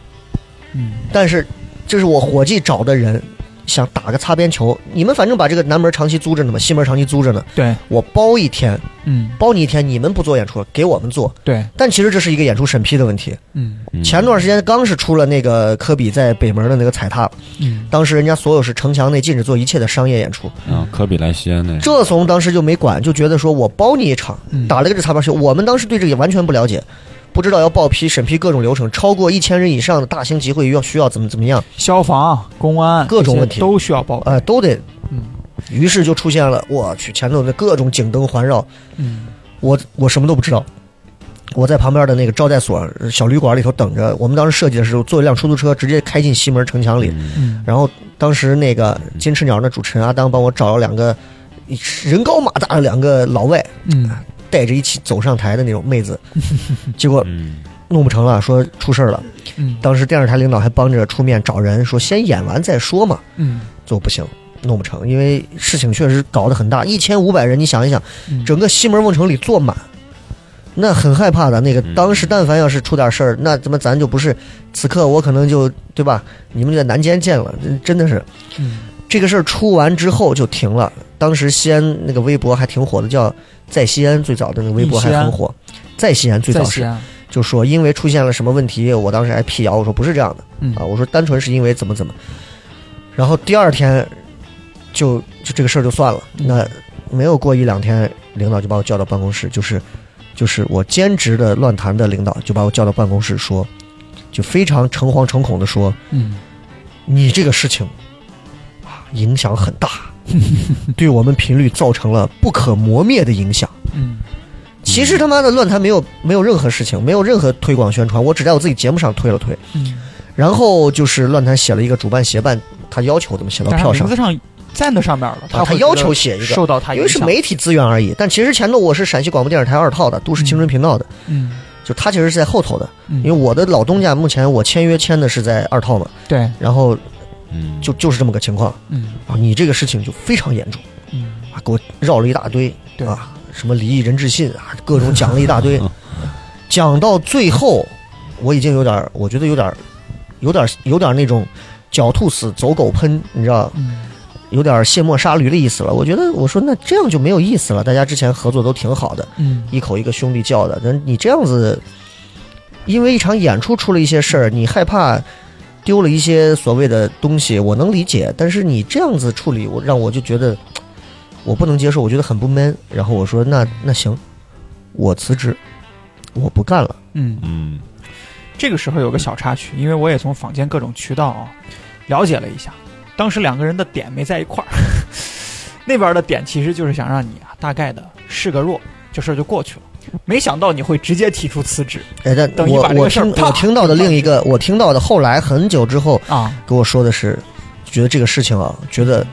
嗯但是这是我伙计找的人。想打个擦边球，你们反正把这个南门长期租着呢嘛，西门长期租着呢，对我包一天，嗯包你一天，你们不做演出，给我们做。对但其实这是一个演出审批的问题。嗯嗯前段时间刚是出了那个科比在北门的那个踩踏，嗯当时人家所有是城墙内禁止做一切的商业演出，啊，科比来西安那这怂当时就没管，就觉得说我包你一场，嗯打了个这擦边球。我们当时对这个也完全不了解，不知道要报批审批各种流程，超过一千人以上的大型集会要需要怎么怎么样，消防公安各种问题都需要报备呃，都得。嗯于是就出现了，我去前头的各种警灯环绕，嗯我我什么都不知道。我在旁边的那个招待所小旅馆里头等着。我们当时设计的时候，坐一辆出租车直接开进西门城墙里。嗯然后当时那个金翅鸟的主持人阿当帮我找了两个人高马大的两个老外，嗯带着一起走上台的那种妹子。结果嗯弄不成了，说出事儿了。嗯当时电视台领导还帮着出面找人，说先演完再说嘛。嗯就不行，弄不成，因为事情确实搞得很大，一千五百人，你想一想，嗯整个西门瓮城里坐满，那很害怕的。那个嗯当时但凡要是出点事儿，那怎么咱就不是此刻我可能就对吧？你们就在南监见了，真真的是嗯这个事儿出完之后就停了。当时西安那个微博还挺火的，叫在西安最早的那个微博还很火，在西安最早是就说因为出现了什么问题，我当时还辟谣，我说不是这样的。嗯。啊，我说单纯是因为怎么怎么，然后第二天就就这个事儿就算了，嗯。那没有过一两天，领导就把我叫到办公室，就是就是我兼职的乱谈的领导就把我叫到办公室说，就非常诚惶诚恐的说，嗯你这个事情啊影响很大，对我们频率造成了不可磨灭的影响。嗯其实他妈的乱谈没有没有任何事情，没有任何推广宣传，我只在我自己节目上推了推。嗯，然后就是乱谈写了一个主办协办，他要求怎么写到票上名字，上在那上面了，他他要求写一个受到他因为是媒体资源而已。但其实前头我是陕西广播电视台二套的都市青春频道的，嗯就他其实是在后头的，嗯因为我的老东家目前我签约签的是在二套嘛，对然后嗯，就就是这么个情况嗯。啊，你这个事情就非常严重嗯。啊，给我绕了一大堆对啊，什么离异人质信啊，各种讲了一大堆，讲到最后，我已经有点，我觉得有点，有点，有点那种狡兔死，走狗烹，你知道，嗯。有点卸磨杀驴的意思了。我觉得，我说那这样就没有意思了。大家之前合作都挺好的，嗯。一口一个兄弟叫的，那你这样子，因为一场演出出了一些事儿，你害怕丢了一些所谓的东西，我能理解。但是你这样子处理，我让我就觉得我不能接受，我觉得很不 man。然后我说那那行，我辞职，我不干了。嗯，嗯这个时候有个小插曲，因为我也从坊间各种渠道啊了解了一下，当时两个人的点没在一块儿，那边的点其实就是想让你啊大概的示个弱，这事儿就过去了。没想到你会直接提出辞职哎，但等于把这我我个事儿啪听我听到的另一个，我听到的后来很久之后啊，跟我说的是，觉得这个事情啊，觉得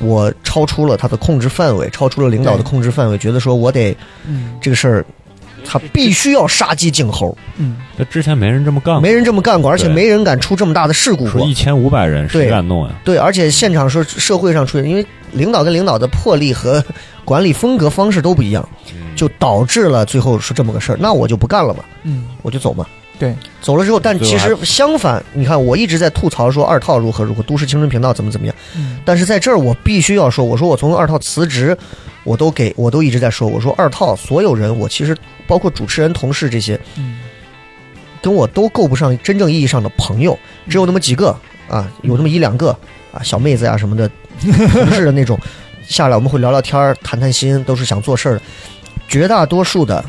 我超出了他的控制范围，超出了领导的控制范围，觉得说我得嗯。这个事儿，他必须要杀鸡儆猴，嗯。这之前没人这么干过，没人这么干过，而且没人敢出这么大的事故过。说一。千五百人谁对敢弄呀？对，而且现场说社会上出现，因为领导跟领导的魄力和管理风格方式都不一样，就导致了最后是这么个事儿。那我就不干了嘛，嗯。我就走嘛。对，走了之后，但其实相反，你看我一直在吐槽说二套如何如何，都市青春频道怎么怎么样，嗯。但是在这儿我必须要说，我说我从二套辞职，我都给我都一直在说，我说二套所有人，我其实包括主持人、同事这些，嗯。跟我都够不上真正意义上的朋友，只有那么几个啊，有那么一两个啊，小妹子呀、什么的，同事的那种，下来我们会聊聊天儿、谈谈心，都是想做事儿的。绝大多数的，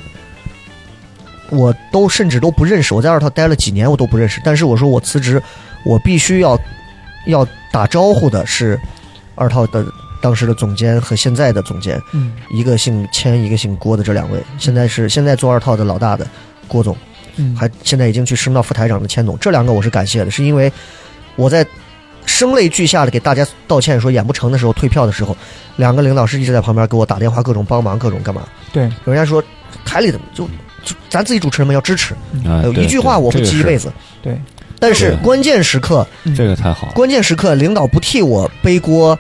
我都甚至都不认识。我在二套待了几年，我都不认识。但是我说我辞职，我必须要要打招呼的是二套的当时的总监和现在的总监，嗯一个姓千，一个姓郭的这两位，现在是现在做二套的老大的郭总。嗯，还现在已经去升到副台长的千总，这两个我是感谢的，是因为我在声泪俱下的给大家道歉说演不成的时候退票的时候，两个领导是一直在旁边给我打电话，各种帮忙，各种干嘛。对，有人家说台里的就就咱自己主持人们要支持，啊，有对一句话我会记一辈。子。对，但是关键时刻，嗯这个这个太好，关键时刻领导不替我背锅，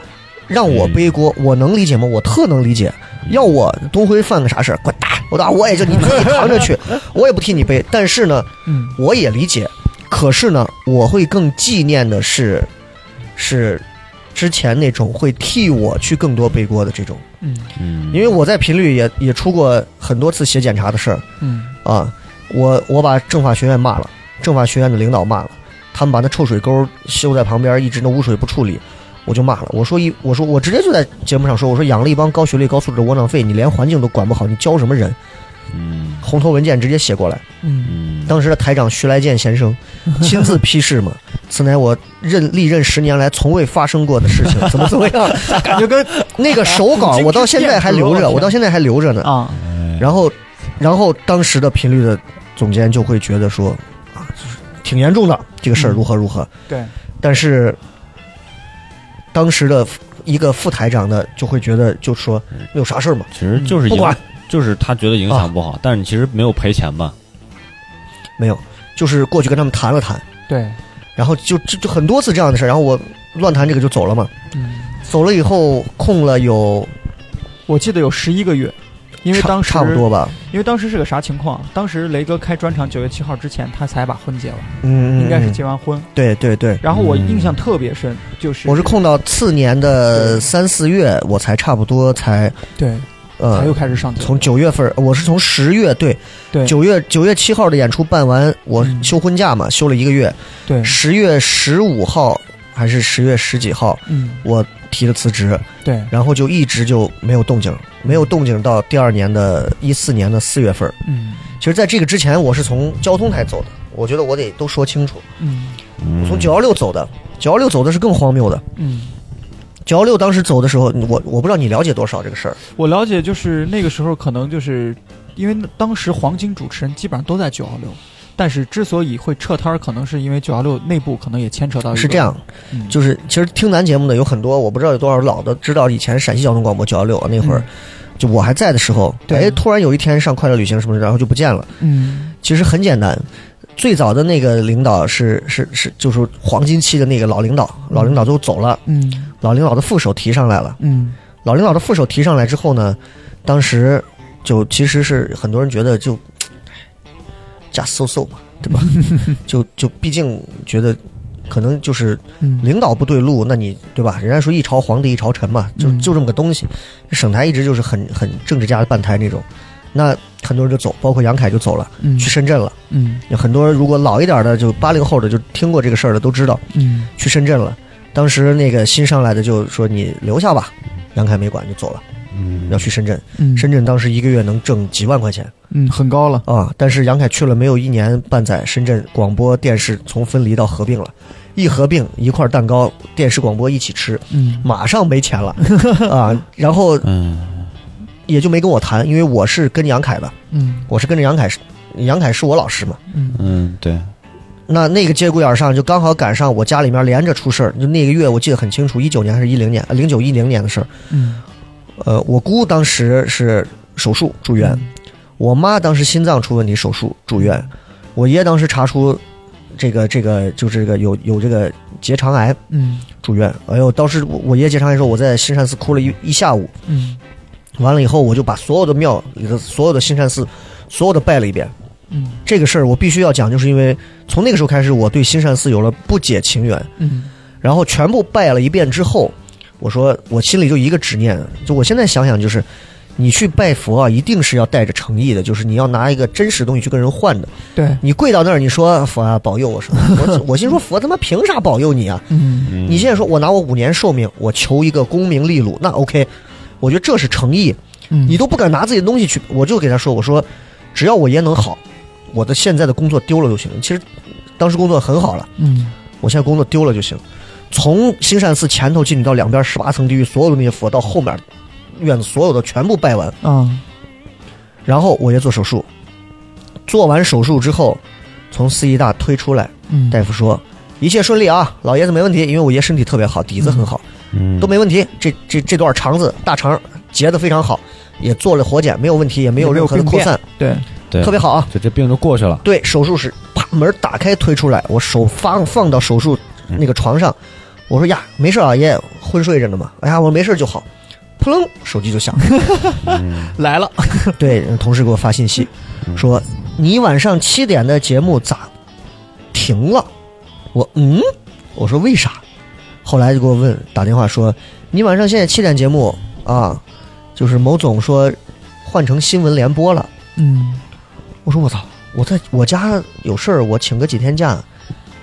让我背锅，我能理解吗？我特能理解。要我东辉犯个啥事儿，滚蛋！我打我也就你自己扛着去，我也不替你背。但是呢，嗯我也理解，可是呢，我会更纪念的是，是之前那种会替我去更多背锅的这种，嗯。嗯，因为我在频率也也出过很多次写检查的事儿。嗯。啊，我我把政法学院骂了，政法学院的领导骂了，他们把那臭水沟修在旁边，一直那污水不处理。我就骂了，我说一，我说我直接就在节目上说，我说养了一帮高学历、高素质的窝囊废，你连环境都管不好，你教什么人？嗯。红头文件直接写过来，嗯。嗯，当时的台长徐来建先生 亲自批示嘛，此乃我任历任十年来从未发生过的事情，怎么怎么样？感觉跟那个手稿 我到现在还留着，我到现在还留着呢。啊。然后，然后当时的频率的总监就会觉得说，啊，就是挺严重的这个事儿如何如何。对，但是当时的一个副台长的就会觉得，就说有啥事儿嘛，其实就是影不管就是他觉得影响不好，但是你其实没有赔钱吧？没有，就是过去跟他们谈了谈，对，然后就就就很多次这样的事儿，然后我乱谈这个就走了嘛。嗯，走了以后空了有我记得有十一个月，因为当时差不多，吧，因为当时是个啥情况？当时雷哥开专场九月七号之前，他才把婚结了，嗯，嗯应该是嗯结完婚。对对对，然后我嗯印象特别深，就是我是空到次年的三四月，我才差不多才对，呃才又开始上从九月份，我是从十月对对。九月九月七号的演出办完，我嗯。休婚假嘛，休了一个月，对，十月十五号还是十月十几号，嗯，我提了辞职，对，然后就一直就没有动静，没有动静到第二年的一四年的四月份。嗯。其实，在这个之前，我是从交通台走的，我觉得我得都说清楚，嗯。我从九幺六走的，九幺六走的是更荒谬的。嗯，九幺六当时走的时候，我我不知道你了解多少这个事儿，我了解，就是那个时候可能就是因为当时黄金主持人基本上都在九幺六。但是之所以会撤摊儿，可能是因为九幺六内部可能也牵扯到是这样，嗯就是其实听咱节目的有很多，我不知道有多少老的知道以前陕西交通广播九幺六那会儿，就我还在的时候，对哎，突然有一天上快乐旅行什么的，然后就不见了。嗯其实很简单，最早的那个领导是是是，就是黄金期的那个老领导，老领导都走了，嗯老领导的副手提上来了。嗯老领导的副手提上来之后呢，当时就其实是很多人觉得就，just so so 嘛，对吧？就就毕竟觉得可能就是嗯领导不对路，那你对吧？人家说一朝皇帝一朝臣嘛，就嗯就这么个东西。省台一直就是很很政治家的办台那种，那很多人就走，包括杨凯就走了，嗯。去深圳了。嗯。有很多如果老一点的，就八零后的，就听过这个事儿的都知道，嗯。去深圳了。当时那个新上来的就说你留下吧，杨凯没管就走了，嗯。要去深圳。嗯。深圳当时一个月能挣几万块钱。嗯很高了，啊，但是杨凯去了没有一年半载，深圳广播电视从分离到合并了，一合并一块蛋糕，电视广播一起吃，嗯。马上没钱了。啊，然后嗯也就没跟我谈，因为我是跟杨凯的，嗯我是跟着杨凯，杨凯是我老师嘛。嗯嗯，对，那那个节骨眼上，就刚好赶上我家里面连着出事儿，就那个月我记得很清楚，一九年还是一零年，零九一零年的事儿。嗯呃，我姑当时是手术住院，我妈当时心脏出问题手术住院，我爷当时查出这个这个就是这个有有这个结肠癌嗯住院。哎呦，当时我我爷结肠癌的时候，我在新善寺哭了一一下午。嗯完了以后，我就把所有的庙里的所有的新善寺，所有的拜了一遍，嗯这个事儿我必须要讲，就是因为从那个时候开始，我对新善寺有了不解情缘。嗯然后全部拜了一遍之后，我说我心里就一个执念，就我现在想想，就是你去拜佛啊，一定是要带着诚意的，就是你要拿一个真实东西去跟人换的。对，你跪到那儿，你说佛啊保佑我什么？我我心说佛他妈凭啥保佑你啊？嗯嗯你现在说我拿我五年寿命，我求一个功名利禄，那 OK，我觉得这是诚意。嗯。你都不敢拿自己的东西去，我就给他说，我说只要我爷能好，我的现在的工作丢了就行。其实当时工作很好了，嗯。我现在工作丢了就行。从兴善寺前头进去到两边十八层地狱，所有的那些佛到后面院子所有的全部拜完，啊然后我爷做手术，做完手术之后，从四医大推出来，嗯。大夫说一切顺利啊，老爷子没问题，因为我爷身体特别好，底子很好，嗯都没问题。这这这段肠子大肠结的非常好，也做了活检，没有问题，也没有任何的扩散，对对特别好啊。就这病就过去了。对，手术室啪门打开推出来，我手放放到手术那个床上，我说呀没事啊，爷昏睡着呢嘛，哎呀我没事就好，扑棱手机就响了，来了，对，同事给我发信息说你晚上七点的节目咋停了？我嗯，我说为啥？后来就给我问打电话说你晚上现在七点节目啊，就是某总说换成新闻联播了。嗯，我说我操，我在我家有事儿，我请个几天假，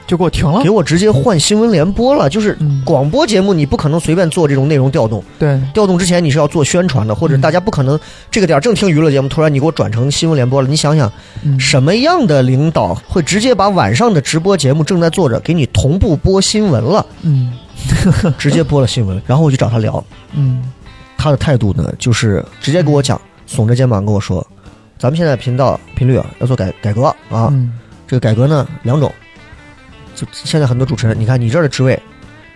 就给我停了。给，我直接换新闻联播了。就是嗯。广播节目，你不可能随便做这种内容调动，对，调动之前你是要做宣传的，或者嗯。大家不可能这个点儿正听娱乐节目，突然你给我转成新闻联播了。你想想，嗯。什么样的领导会直接把晚上的直播节目正在做着，给你同步播新闻了，嗯 直接播了新闻，然后我就找他聊，嗯。他的态度呢，就是直接跟我讲，耸着肩膀跟我说，咱们现在频道频率啊要做改改革啊，嗯。这个改革呢两种，就现在很多主持人，你看你这儿的职位，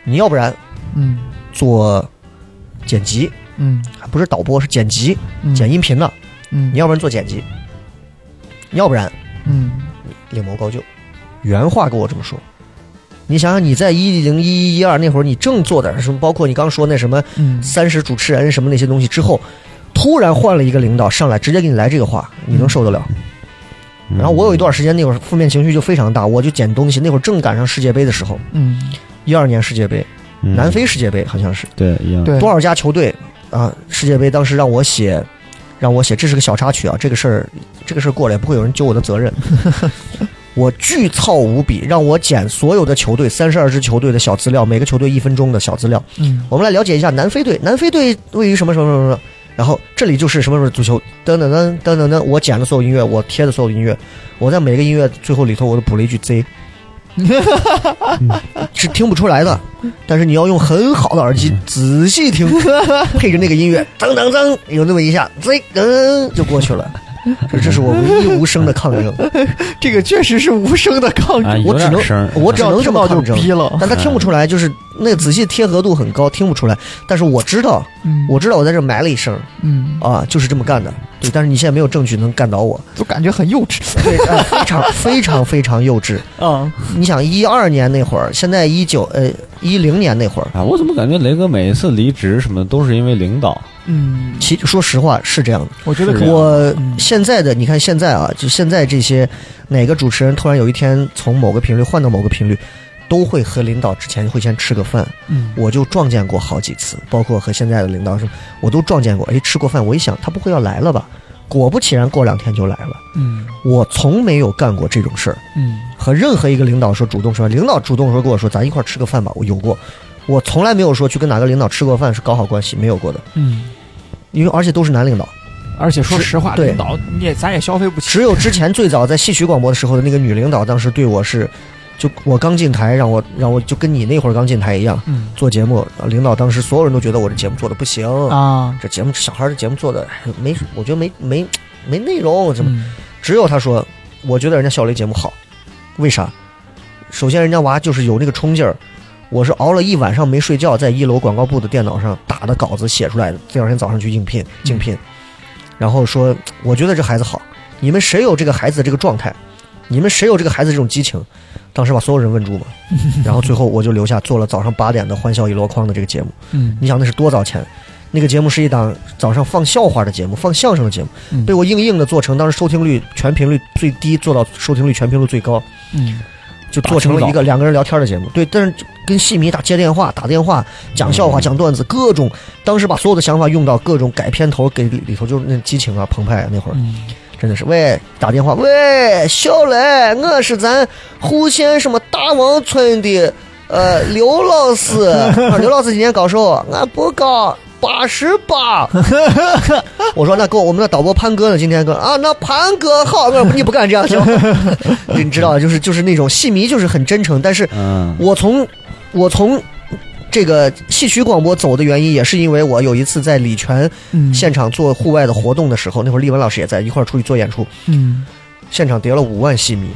你要不然嗯做剪辑，嗯。还不是导播，是剪辑，嗯。剪音频的，嗯。你要不然做剪辑，要不然嗯。另谋高就。原话跟我这么说。你想想，你在一零一一一二那会儿，你正做点什么，包括你刚说那什么嗯三十主持人什么那些东西之后，突然换了一个领导上来，直接给你来这个话，你能受得了？嗯然后我有一段时间那会儿负面情绪就非常大，我就捡东西。那会儿正赶上世界杯的时候，嗯一二年世界杯，嗯南非世界杯好像是对一样对多少家球队啊？世界杯当时让我写，让我写，这是个小插曲啊。这个事儿，这个事儿过了也不会有人揪我的责任。我巨操无比，让我捡所有的球队三十二支球队的小资料，每个球队一分钟的小资料。嗯我们来了解一下南非队，南非队位于什么什么什么什么。然后这里就是什么什么足球，噔噔噔噔噔噔，我捡的所有音乐，我贴的所有音乐，我在每个音乐最后里头我都补了一句 Z，是听不出来的，但是你要用很好的耳机仔细听，配着那个音乐，噔噔噔，有那么一下，Z，噔就过去了。这 这是我唯一无声的抗争，这个确实是无声的抗啊，争，有我只能我只能这么听到抗争，就逼了，但他听不出来，就是那个仔细贴合度很高，听不出来。但是我知道，嗯我知道我在这埋了一声嗯，啊，就是这么干的。对，但是你现在没有证据能干倒我，就感觉很幼稚对，哎非常非常非常幼稚。啊，你想一二年那会儿，现在一九呃一零年那会儿，啊，我怎么感觉雷哥每一次离职什么都是因为领导？嗯，其说实话是这样的。我觉得我嗯现在的你看现在啊，就现在这些哪个主持人突然有一天从某个频率换到某个频率，都会和领导之前会先吃个饭。嗯我就撞见过好几次，包括和现在的领导什么，我都撞见过。哎，吃过饭，我一想他不会要来了吧？果不其然，过两天就来了。嗯我从没有干过这种事儿，嗯和任何一个领导说主动说，领导主动说跟我说咱一块儿吃个饭吧，我有过。我从来没有说去跟哪个领导吃过饭是搞好关系，没有过的，嗯，因为而且都是男领导。而且说实话，对。领导你也咱也消费不起，只有之前最早在戏曲广播的时候的那个女领导，当时对我是，就我刚进台，让我让我就跟你那会儿刚进台一样嗯。做节目，领导当时所有人都觉得我这节目做的不行，啊，这节目小孩儿这节目做的没，我觉得没没没内容，怎么？嗯。只有他说，我觉得人家小雷节目好，为啥？首先人家娃就是有那个冲劲儿，我是熬了一晚上没睡觉，在一楼广告部的电脑上打的稿子写出来的，第二天早上去应聘竞聘，然后说我觉得这孩子好，你们谁有这个孩子的这个状态？你们谁有这个孩子这种激情？当时把所有人问住嘛，然后最后我就留下做了早上八点的欢笑一箩筐的这个节目。嗯你想那是多早前？那个节目是一档早上放笑话的节目，放相声的节目，嗯被我硬硬的做成当时收听率全频率最低，做到收听率全频率最高，嗯就做成了一个两个人聊天的节目。对，但是跟戏迷打接电话、打电话、讲笑话、嗯讲段子，各种当时把所有的想法用到各种改片头，给里里头就是那激情啊、澎湃啊，那会儿嗯真的是喂打电话，喂小雷，我是咱户县什么大王村的呃刘老师，啊刘老师今年高寿？俺不高。八十八，我说那够，我们的导播潘哥呢？今天哥啊，那潘哥好，你不敢这样行，你知道，就是就是那种戏迷，就是很真诚。但是嗯，我从我从这个戏曲广播走的原因，也是因为我有一次在礼泉嗯现场做户外的活动的时候，那会儿丽文老师也在一块儿出去做演出，嗯，现场叠了五万戏迷，哇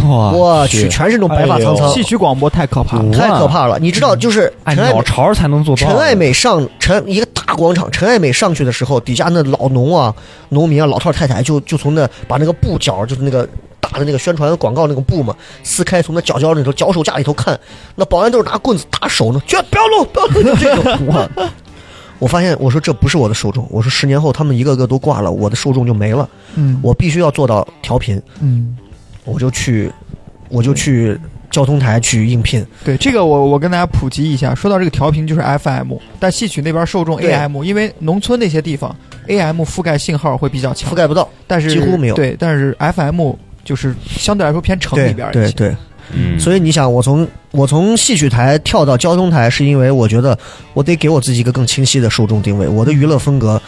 我去，全是那种白发苍苍，戏曲广播太可怕了。太可怕了。你知道，就是按陈爱鸟巢才能做到。陈爱美上陈一个大广场，陈爱美上去的时候，底下那老农啊、农民啊、老头太太就就从那把那个布角，就是那个大的那个宣传广告那个布嘛，撕开，从那脚脚里头脚手架里头看，那保安都是拿棍子打手呢，绝不要弄，不要弄，就这种。我我发现，我说这不是我的受众，我说十年后他们一个个都挂了，我的受众就没了，嗯，我必须要做到调频，嗯，我就去，我就去交通台去应聘。对这个我我跟大家普及一下，说到这个调频就是 FM，但戏曲那边受众 AM，因为农村那些地方 AM 覆盖信号会比较强覆，盖不到，但是几乎没有对，但是 FM 就是相对来说偏城里边一些。对对，嗯，所以你想，我从我从戏曲台跳到交通台，是因为我觉得我得给我自己一个更清晰的受众定位。我的娱乐风格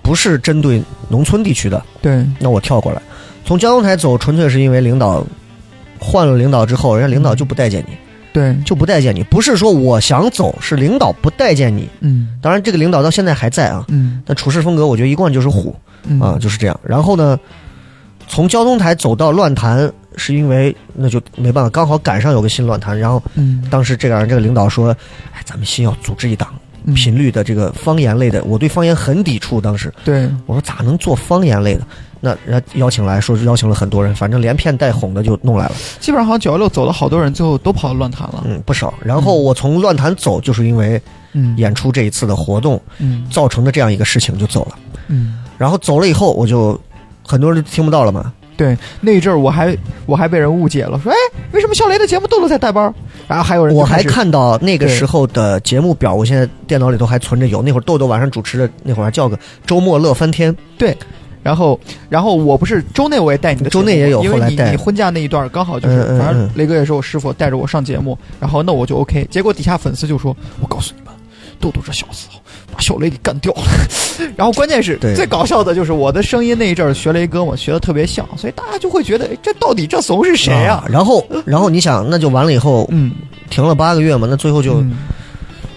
不是针对农村地区的，对那我跳过来。从交通台走，纯粹是因为领导换了领导之后，人家领导就不待见你，对，就不待见你。不是说我想走，是领导不待见你。嗯当然，这个领导到现在还在啊，嗯但处事风格我觉得一贯就是虎。嗯啊，就是这样。然后呢，从交通台走到乱坛，是因为那就没办法，刚好赶上有个新乱坛。然后嗯当时这个人这个领导说：“哎，咱们新要组织一档嗯频率的这个方言类的。”我对方言很抵触，当时对我说咋能做方言类的？那人家邀请来说是邀请了很多人，反正连骗带哄的就弄来了，基本上好像九幺六走了好多人，最后都跑到乱坛了。嗯，不少。然后我从乱坛走，就是因为嗯演出这一次的活动嗯造成的这样一个事情就走了。嗯，然后走了以后，我就很多人就听不到了嘛，对，那一阵儿我还我还被人误解了，说哎，为什么笑雷的节目豆豆在带班儿？然后还有人我还看到那个时候的节目表，我现在电脑里头还存着有。那会儿豆豆晚上主持的，那会儿还叫个周末乐翻天。然后，然后我不是周内我也带你的，周内也有因为你你婚假那一段刚好就是，反正嗯雷哥也是我师傅，带着我上节目，然后那我就 OK。结果底下粉丝就说：“我告诉你们，豆豆这小子把小雷给干掉了。”然后关键是最搞笑的就是我的声音那一阵儿学雷哥嘛，学的特别像，所以大家就会觉得，哎，这到底这怂是谁呀、啊然后，然后你想，那就完了以后嗯，停了八个月嘛，那最后就、嗯。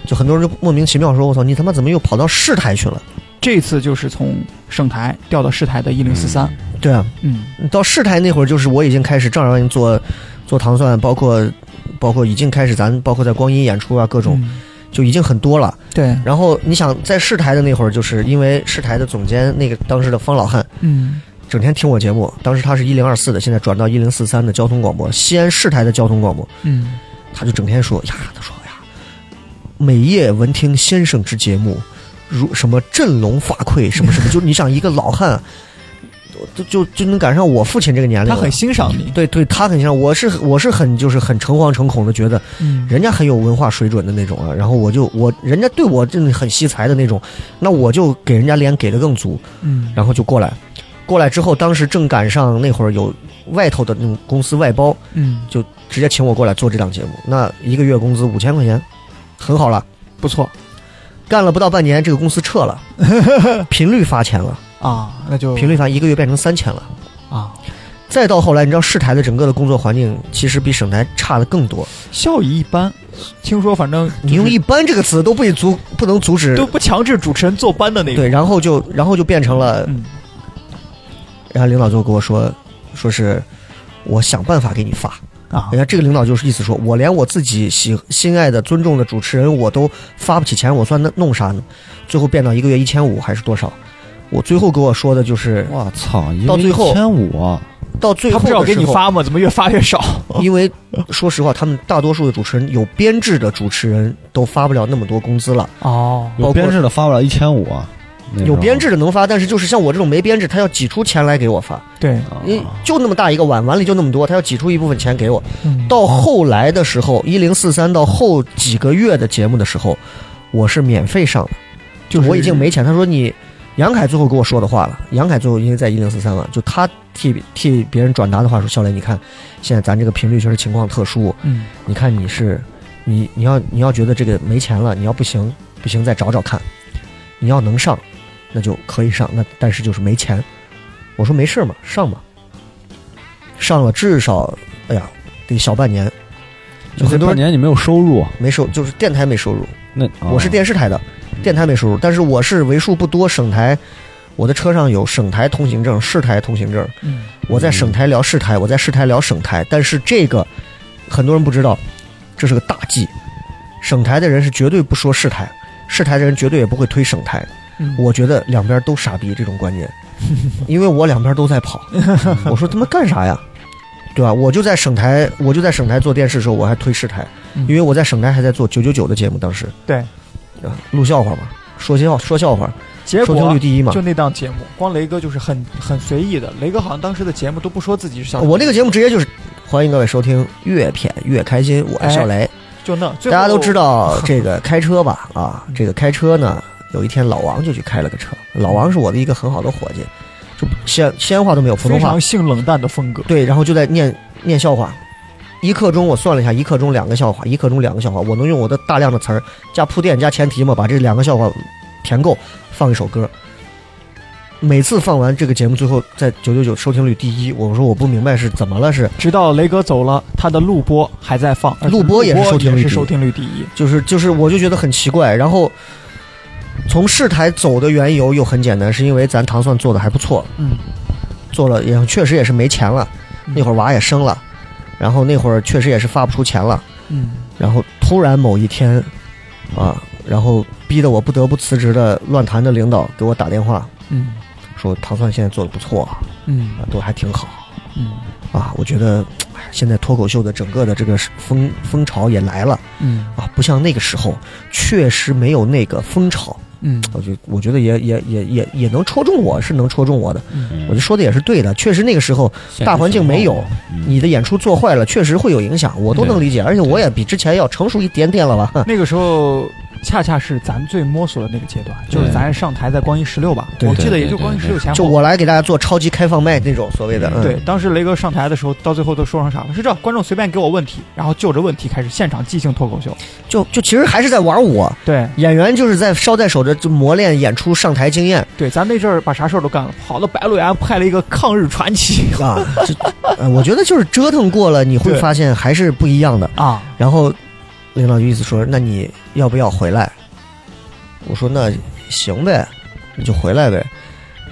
就很多人就莫名其妙说：“我操，你他妈怎么又跑到市台去了这次就是从省台调到市台的一零四三，？”对啊，嗯。到市台那会儿，就是我已经开始正儿八经做做糖蒜，包括包括已经开始咱包括在光阴演出啊，各种、嗯。就已经很多了。对，然后你想在市台的那会儿，就是因为市台的总监那个当时的方老汉。嗯。整天听我节目，当时他是一零二四的，现在转到一零四三的交通广播，西安市台的交通广播，嗯。他就整天说呀，他说呀，每夜闻听先生之节目，如什么振聋发聩，什么什么，就你想一个老汉，就就就能赶上我父亲这个年龄，他很欣赏你，对对，他很欣赏，我是我是很就是很诚惶诚恐的，觉得嗯。人家很有文化水准的那种啊，然后我就我人家对我真的很惜才的那种，那我就给人家脸给的更足，嗯然后就过来，过来之后，当时正赶上那会儿有外头的那种公司外包，嗯，就直接请我过来做这档节目，那一个月工资五千块钱，很好了。不错干了不到半年，这个公司撤了，频率发钱了，啊，那就频率发一个月变成三千了。啊，再到后来，你知道市台的整个的工作环境其实比省台差的更多。效益一般。听说反正你用“一般”这个词都不阻不能阻止都，不强制主持人坐班的那种。对，然后就然后就变成了，嗯然后领导就跟我说，说是我想办法给你发。啊人家这个领导就是意思说，我连我自己喜心爱的、尊重的主持人我都发不起钱，我算弄弄啥呢？最后变到一个月一千五还是多少？我最后给我说的就是，我操，一个到最后一千五，到最后他不是要给你发吗？怎么越发越少？因为说实话，他们大多数的主持人有编制的主持人都发不了那么多工资了。哦，有编制的发不了一千五啊，有编制的能发，但是就是像我这种没编制，他要挤出钱来给我发。对，啊你就那么大一个碗，碗里就那么多，他要挤出一部分钱给我。嗯。到后来的时候，一零四三到后几个月的节目的时候，我是免费上的，就是我已经没钱。他说你，杨凯最后跟我说的话了，杨凯最后因为在一零四三了，就他替替别人转达的话说，肖磊，你看现在咱这个频率确实情况特殊，嗯。你看你是你你要你要觉得这个没钱了，你要不行不行再找找看，你要能上，那就可以上，那但是就是没钱。我说没事嘛，上吧。上了至少，哎呀，得小半年，就很多半年你没有收入，没收，就是电台没收入。那我是电视台的，电台没收入，但是我是为数不多省台，我的车上有省台通行证、市台通行证。嗯我在省台聊市台，我在市台聊省台，但是这个很多人不知道，这是个大忌。省台的人是绝对不说市台，市台的人绝对也不会推省台。嗯我觉得两边都傻逼这种观念，因为我两边都在跑。我说他妈干啥呀？对吧？我就在省台，我就在省台做电视的时候，我还推市台，嗯因为我在省台还在做九九九的节目，当时对，啊录笑话嘛，说笑说笑话，结收听果率第一嘛就。那档节目，光雷哥就是很很随意的。雷哥好像当时的节目都不说自己是小，我那个节目直接就是欢迎各位收听，越骗越开心，我是小雷。就那，大家都知道这个开车吧？啊，这个开车呢，有一天老王就去开了个车。老王是我的一个很好的伙计，就西安西安话都没有，普通话非常性冷淡的风格。对，然后就在念念笑话。一刻钟我算了一下，一刻钟两个笑话，一刻钟两个笑话，我能用我的大量的词儿加铺垫加前提嘛，把这两个笑话填够，放一首歌。每次放完这个节目，最后在九九九收听率第一，我说我不明白是怎么了，是直到雷哥走了，他的录播还在放，录播也是收听率第一也是收听率第一。就是就是，我就觉得很奇怪。然后从市台走的缘由又很简单，是因为咱糖蒜做的还不错，嗯，做了也确实也是没钱了，那会儿娃也生了，然后那会儿确实也是发不出钱了，嗯。然后突然某一天，啊，然后逼得我不得不辞职的乱谈的领导给我打电话嗯。说，糖蒜现在做的不错啊，嗯都还挺好。嗯。啊，我觉得哎现在脱口秀的整个的这个风风潮也来了嗯。啊，不像那个时候，确实没有那个风潮。嗯我觉我觉得也也也也也能戳中我，是能戳中我的。嗯我就说的也是对的，确实那个时候大环境没有，嗯你的演出做坏了，确实会有影响，我都能理解。而且我也比之前要成熟一点点了吧？那个时候恰恰是咱最摸索的那个阶段，就是咱上台在光阴十六吧，我记得也就光阴十六前后。就我来给大家做超级开放麦那种所谓的，嗯、对，当时雷哥上台的时候，到最后都说成啥了？是这，观众随便给我问题，然后就着问题开始现场即兴脱口秀。就就其实还是在玩我。对演员就是在捎带手的就磨练演出上台经验对，咱那阵儿把啥事儿都干了，跑到白鹿原拍了一个抗日传奇啊，这呃我觉得就是折腾过了，你会发现还是不一样的。啊，然后领导就意思说：“那你要不要回来？”我说：“那行呗，你就回来呗。”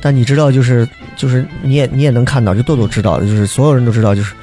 但你知道，就是就是你也你也能看到，就豆豆知道的，就是所有人都知道，就是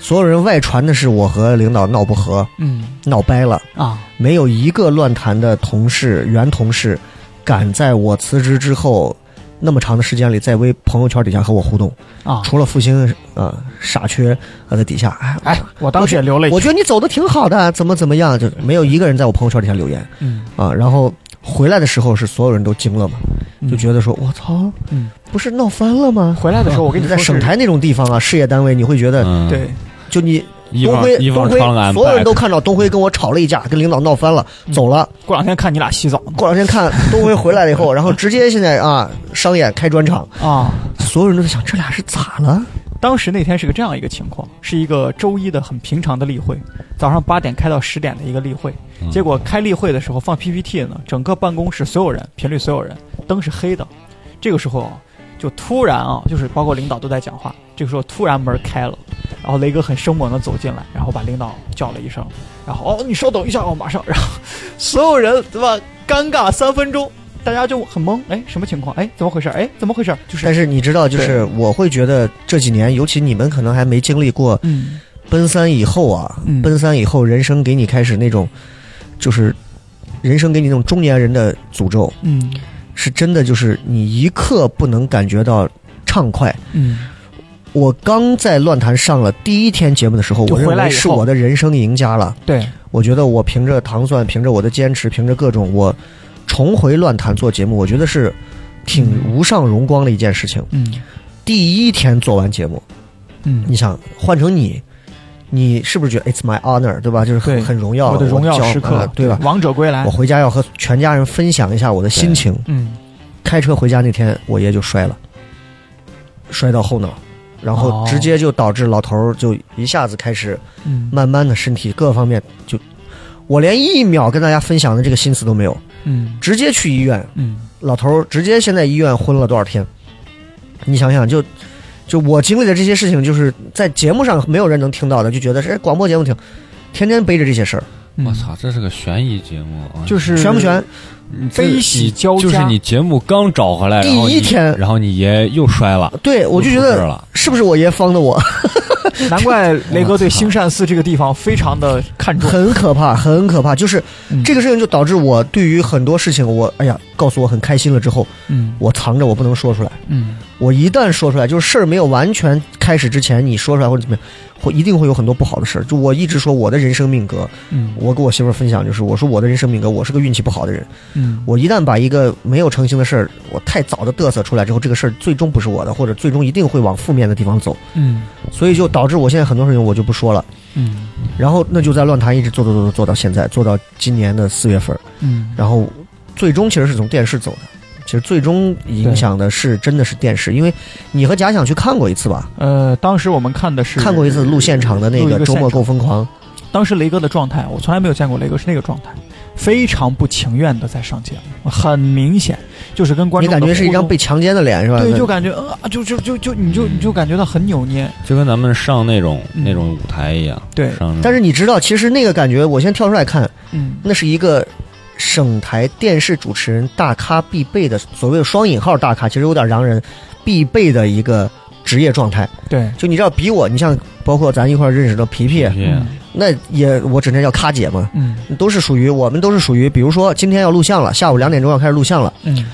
所有人外传的是我和领导闹不和、嗯闹掰了，啊，没有一个乱谈的同事原同事敢在我辞职之后那么长的时间里在微朋友圈底下和我互动，啊，除了复兴啊、傻缺啊在底下，哎哎，我当时也流了一我觉得你走的挺好的，怎么怎么样，就没有一个人在我朋友圈底下留言嗯，啊。然后回来的时候是所有人都惊了嘛，嗯。就觉得说我操，嗯，不是闹翻了吗？回来的时候我跟你说在省台那种地方啊，事业单位，你会觉得嗯，对，就你衣东辉东辉所有人都看到东辉跟我吵了一架，跟领导闹翻了，走了。过两天看你俩洗澡过两天看东辉回来了以后，然后直接现在啊商演开专场，啊。所有人都在想这俩是咋了？当时那天是个这样一个情况，是一个周一的很平常的例会，早上八点开到十点的一个例会。嗯结果开例会的时候放 PPT 呢，整个办公室所有人频率所有人灯是黑的。这个时候啊，就突然啊，就是包括领导都在讲话，这个时候突然门开了，然后雷哥很生猛的走进来，然后把领导叫了一声，然后哦你稍等一下，我马上，然后所有人对吧？尴尬三分钟，大家就很懵，哎，什么情况？哎，怎么回事？哎，怎么回事？就是但是你知道，就是我会觉得这几年，尤其你们可能还没经历过嗯奔三以后啊，嗯奔三以后，人生给你开始那种，就是人生给你那种中年人的诅咒，嗯是真的，就是你一刻不能感觉到畅快。嗯我刚在乱谈上了第一天节目的时候，我认为是我的人生赢家了。对，我觉得我凭着糖蒜，凭着我的坚持，凭着各种我重回乱谈做节目，我觉得是挺无上荣光的一件事情。嗯。第一天做完节目，嗯。你想换成你，你是不是觉得 it's my honor，对吧？就是很很荣耀，我的荣耀时刻呃，对吧？王者归来。我，回家要和全家人分享一下我的心情。嗯。开车回家那天，我爷就摔了，摔到后脑，然后哦。直接就导致老头儿就一下子开始嗯。慢慢的身体各方面就，我连一秒跟大家分享的这个心思都没有，嗯。直接去医院，嗯。老头儿直接现在医院昏了多少天？你想想，就就我经历的这些事情，就是在节目上没有人能听到的，就觉得是哎广播节目听，天天背着这些事儿，嗯我操，这是个悬疑节目啊！就是悬不悬？悲喜交加就是你节目刚找回来，第一天然后你爷又摔了，对我就觉得是不是我爷方的我？难怪雷哥对兴善寺这个地方非常的看重。很可怕，很可怕。就是嗯这个事情就导致我对于很多事情，我哎呀，告诉我很开心了之后，嗯我藏着，我不能说出来。嗯我一旦说出来，就是事儿没有完全开始之前，你说出来或者怎么样，会一定会有很多不好的事儿。就我一直说我的人生命格，嗯我跟我媳妇儿分享，就是我说我的人生命格，我是个运气不好的人。嗯我一旦把一个没有成型的事儿，我太早的嘚瑟出来之后，这个事儿最终不是我的，或者最终一定会往负面的地方走。嗯所以就导致我现在很多事情我就不说了。嗯然后那就在乱谈一直做做做做做到现在，做到今年的四月份。嗯然后最终其实是从电视走的。其实最终影响的是真的是电视，因为你和假想去看过一次吧，呃，当时我们看的是看过一次录现场的那个周末够疯狂，当时雷哥的状态，我从来没有见过雷哥是那个状态，非常不情愿的在上节目，很明显就是跟观众你感觉是一张被强奸的脸是吧？对，就感觉呃，就就就就你就你就感觉到很扭捏，就跟咱们上那种嗯那种舞台一样。对但是你知道，其实那个感觉，我先跳出来看，嗯那是一个省台电视主持人大咖必备的所谓的双引号大咖，其实有点洋人必备的一个职业状态。对，就你知道，比我，你像包括咱一块儿认识的皮皮，嗯。那也我整天叫咖姐嘛，嗯。都是属于我们都是属于，比如说今天要录像了，下午两点钟要开始录像了，嗯。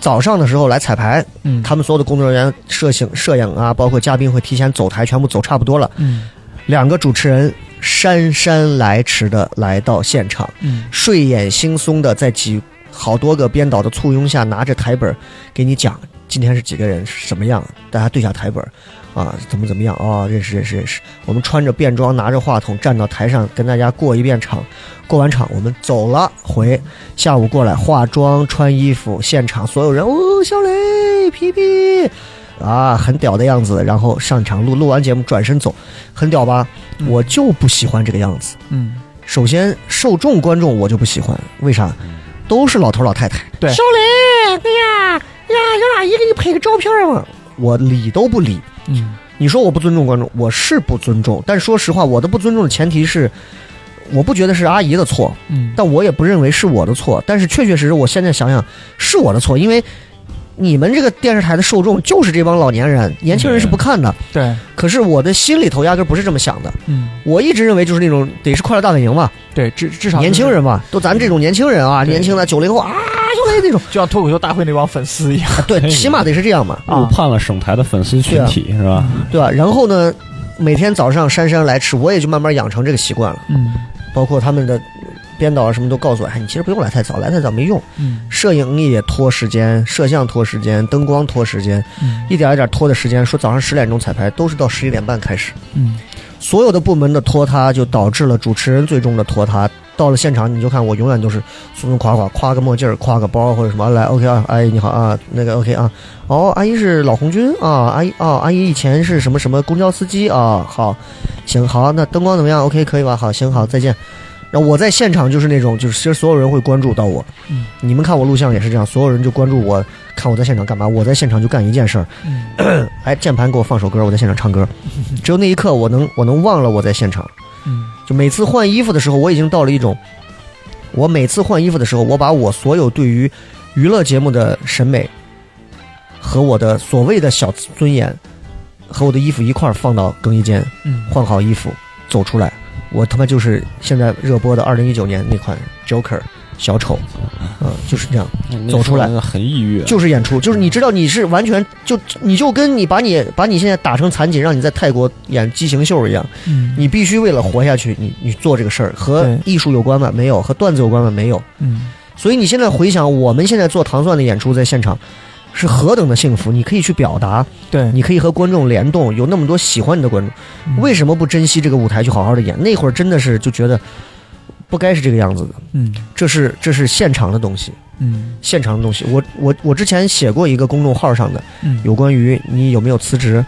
早上的时候来彩排，嗯，他们所有的工作人员、摄影、摄影啊，包括嘉宾会提前走台，全部走差不多了。嗯两个主持人姗姗来迟的来到现场，嗯。睡眼惺忪的在几好多个编导的簇拥下，拿着台本儿给你讲？今天是几个人？什么样，大家对下台本儿。啊，怎么怎么样？啊、认识认识认识。我们穿着便装，拿着话筒站到台上跟大家过一遍场，过完场我们走了回，下午过来化妆穿衣服，现场所有人哦，小磊皮皮。啊，很屌的样子，然后上场录，录完节目转身走，很屌吧？嗯我就不喜欢这个样子。嗯，首先，受众观众我就不喜欢，为啥？都是老头老太太。对小磊，哎呀呀，有阿姨给你拍个照片嘛？我理都不理。嗯你说我不尊重观众，我是不尊重，但说实话，我的不尊重的前提是，我不觉得是阿姨的错，嗯，但我也不认为是我的错。但是确确实实，我现在想想是我的错，因为你们这个电视台的受众就是这帮老年人，年轻人是不看的。对，可是我的心里头压根不是这么想的，嗯。我一直认为就是那种得是快乐大本营嘛，对，至至少年轻人嘛，都咱这种年轻人啊，年轻的九零后啊，就来那种，就像脱口秀大会那帮粉丝一样，对，起码得是这样嘛，啊。误判了省台的粉丝群体是吧？对吧？然后呢，每天早上姗姗来迟，我也就慢慢养成这个习惯了。嗯。包括他们的编导啊什么都告诉我，哎，你其实不用来太早，来太早没用。嗯摄影也拖时间，摄像拖时间，灯光拖时间，嗯一点一点拖的时间。说早上十点钟彩排，都是到十一点半开始。嗯所有的部门的拖沓，就导致了主持人最终的拖沓。到了现场，你就看我永远都是松松垮垮，挎个墨镜儿，挎个包或者什么来，OK 啊，阿姨你好啊，那个 OK 啊，哦，阿姨是老红军啊，阿姨哦，阿姨以前是什么什么公交司机啊，好，行好，那灯光怎么样？OK 可以吧？好，行好，再见。然后我在现场就是那种，就是其实所有人会关注到我，嗯。你们看我录像也是这样，所有人就关注我，看我在现场干嘛，我在现场就干一件事儿，嗯。哎，键盘给我放首歌，我在现场唱歌，只有那一刻我能我能忘了我在现场。嗯。就每次换衣服的时候，我已经到了一种，我每次换衣服的时候，我把我所有对于娱乐节目的审美和我的所谓的小尊严和我的衣服一块儿放到更衣间，嗯。换好衣服走出来，我他妈就是现在热播的二零一九年那款 Joker 小丑，嗯，就是这样，走出来。很抑郁，就是演出，就是你知道你是完全就你就跟你把你把你现在打成残疾，让你在泰国演畸形秀一样，嗯。你必须为了活下去，你你做这个事儿和艺术有关吗？没有，和段子有关吗？没有。嗯。所以你现在回想，我们现在做糖蒜的演出，在现场是何等的幸福！你可以去表达，对，你可以和观众联动，有那么多喜欢你的观众，嗯。为什么不珍惜这个舞台去好好的演？那会儿真的是就觉得不该是这个样子的，嗯。这是这是现场的东西，嗯。现场的东西。我我我之前写过一个公众号上的，嗯。有关于你有没有辞职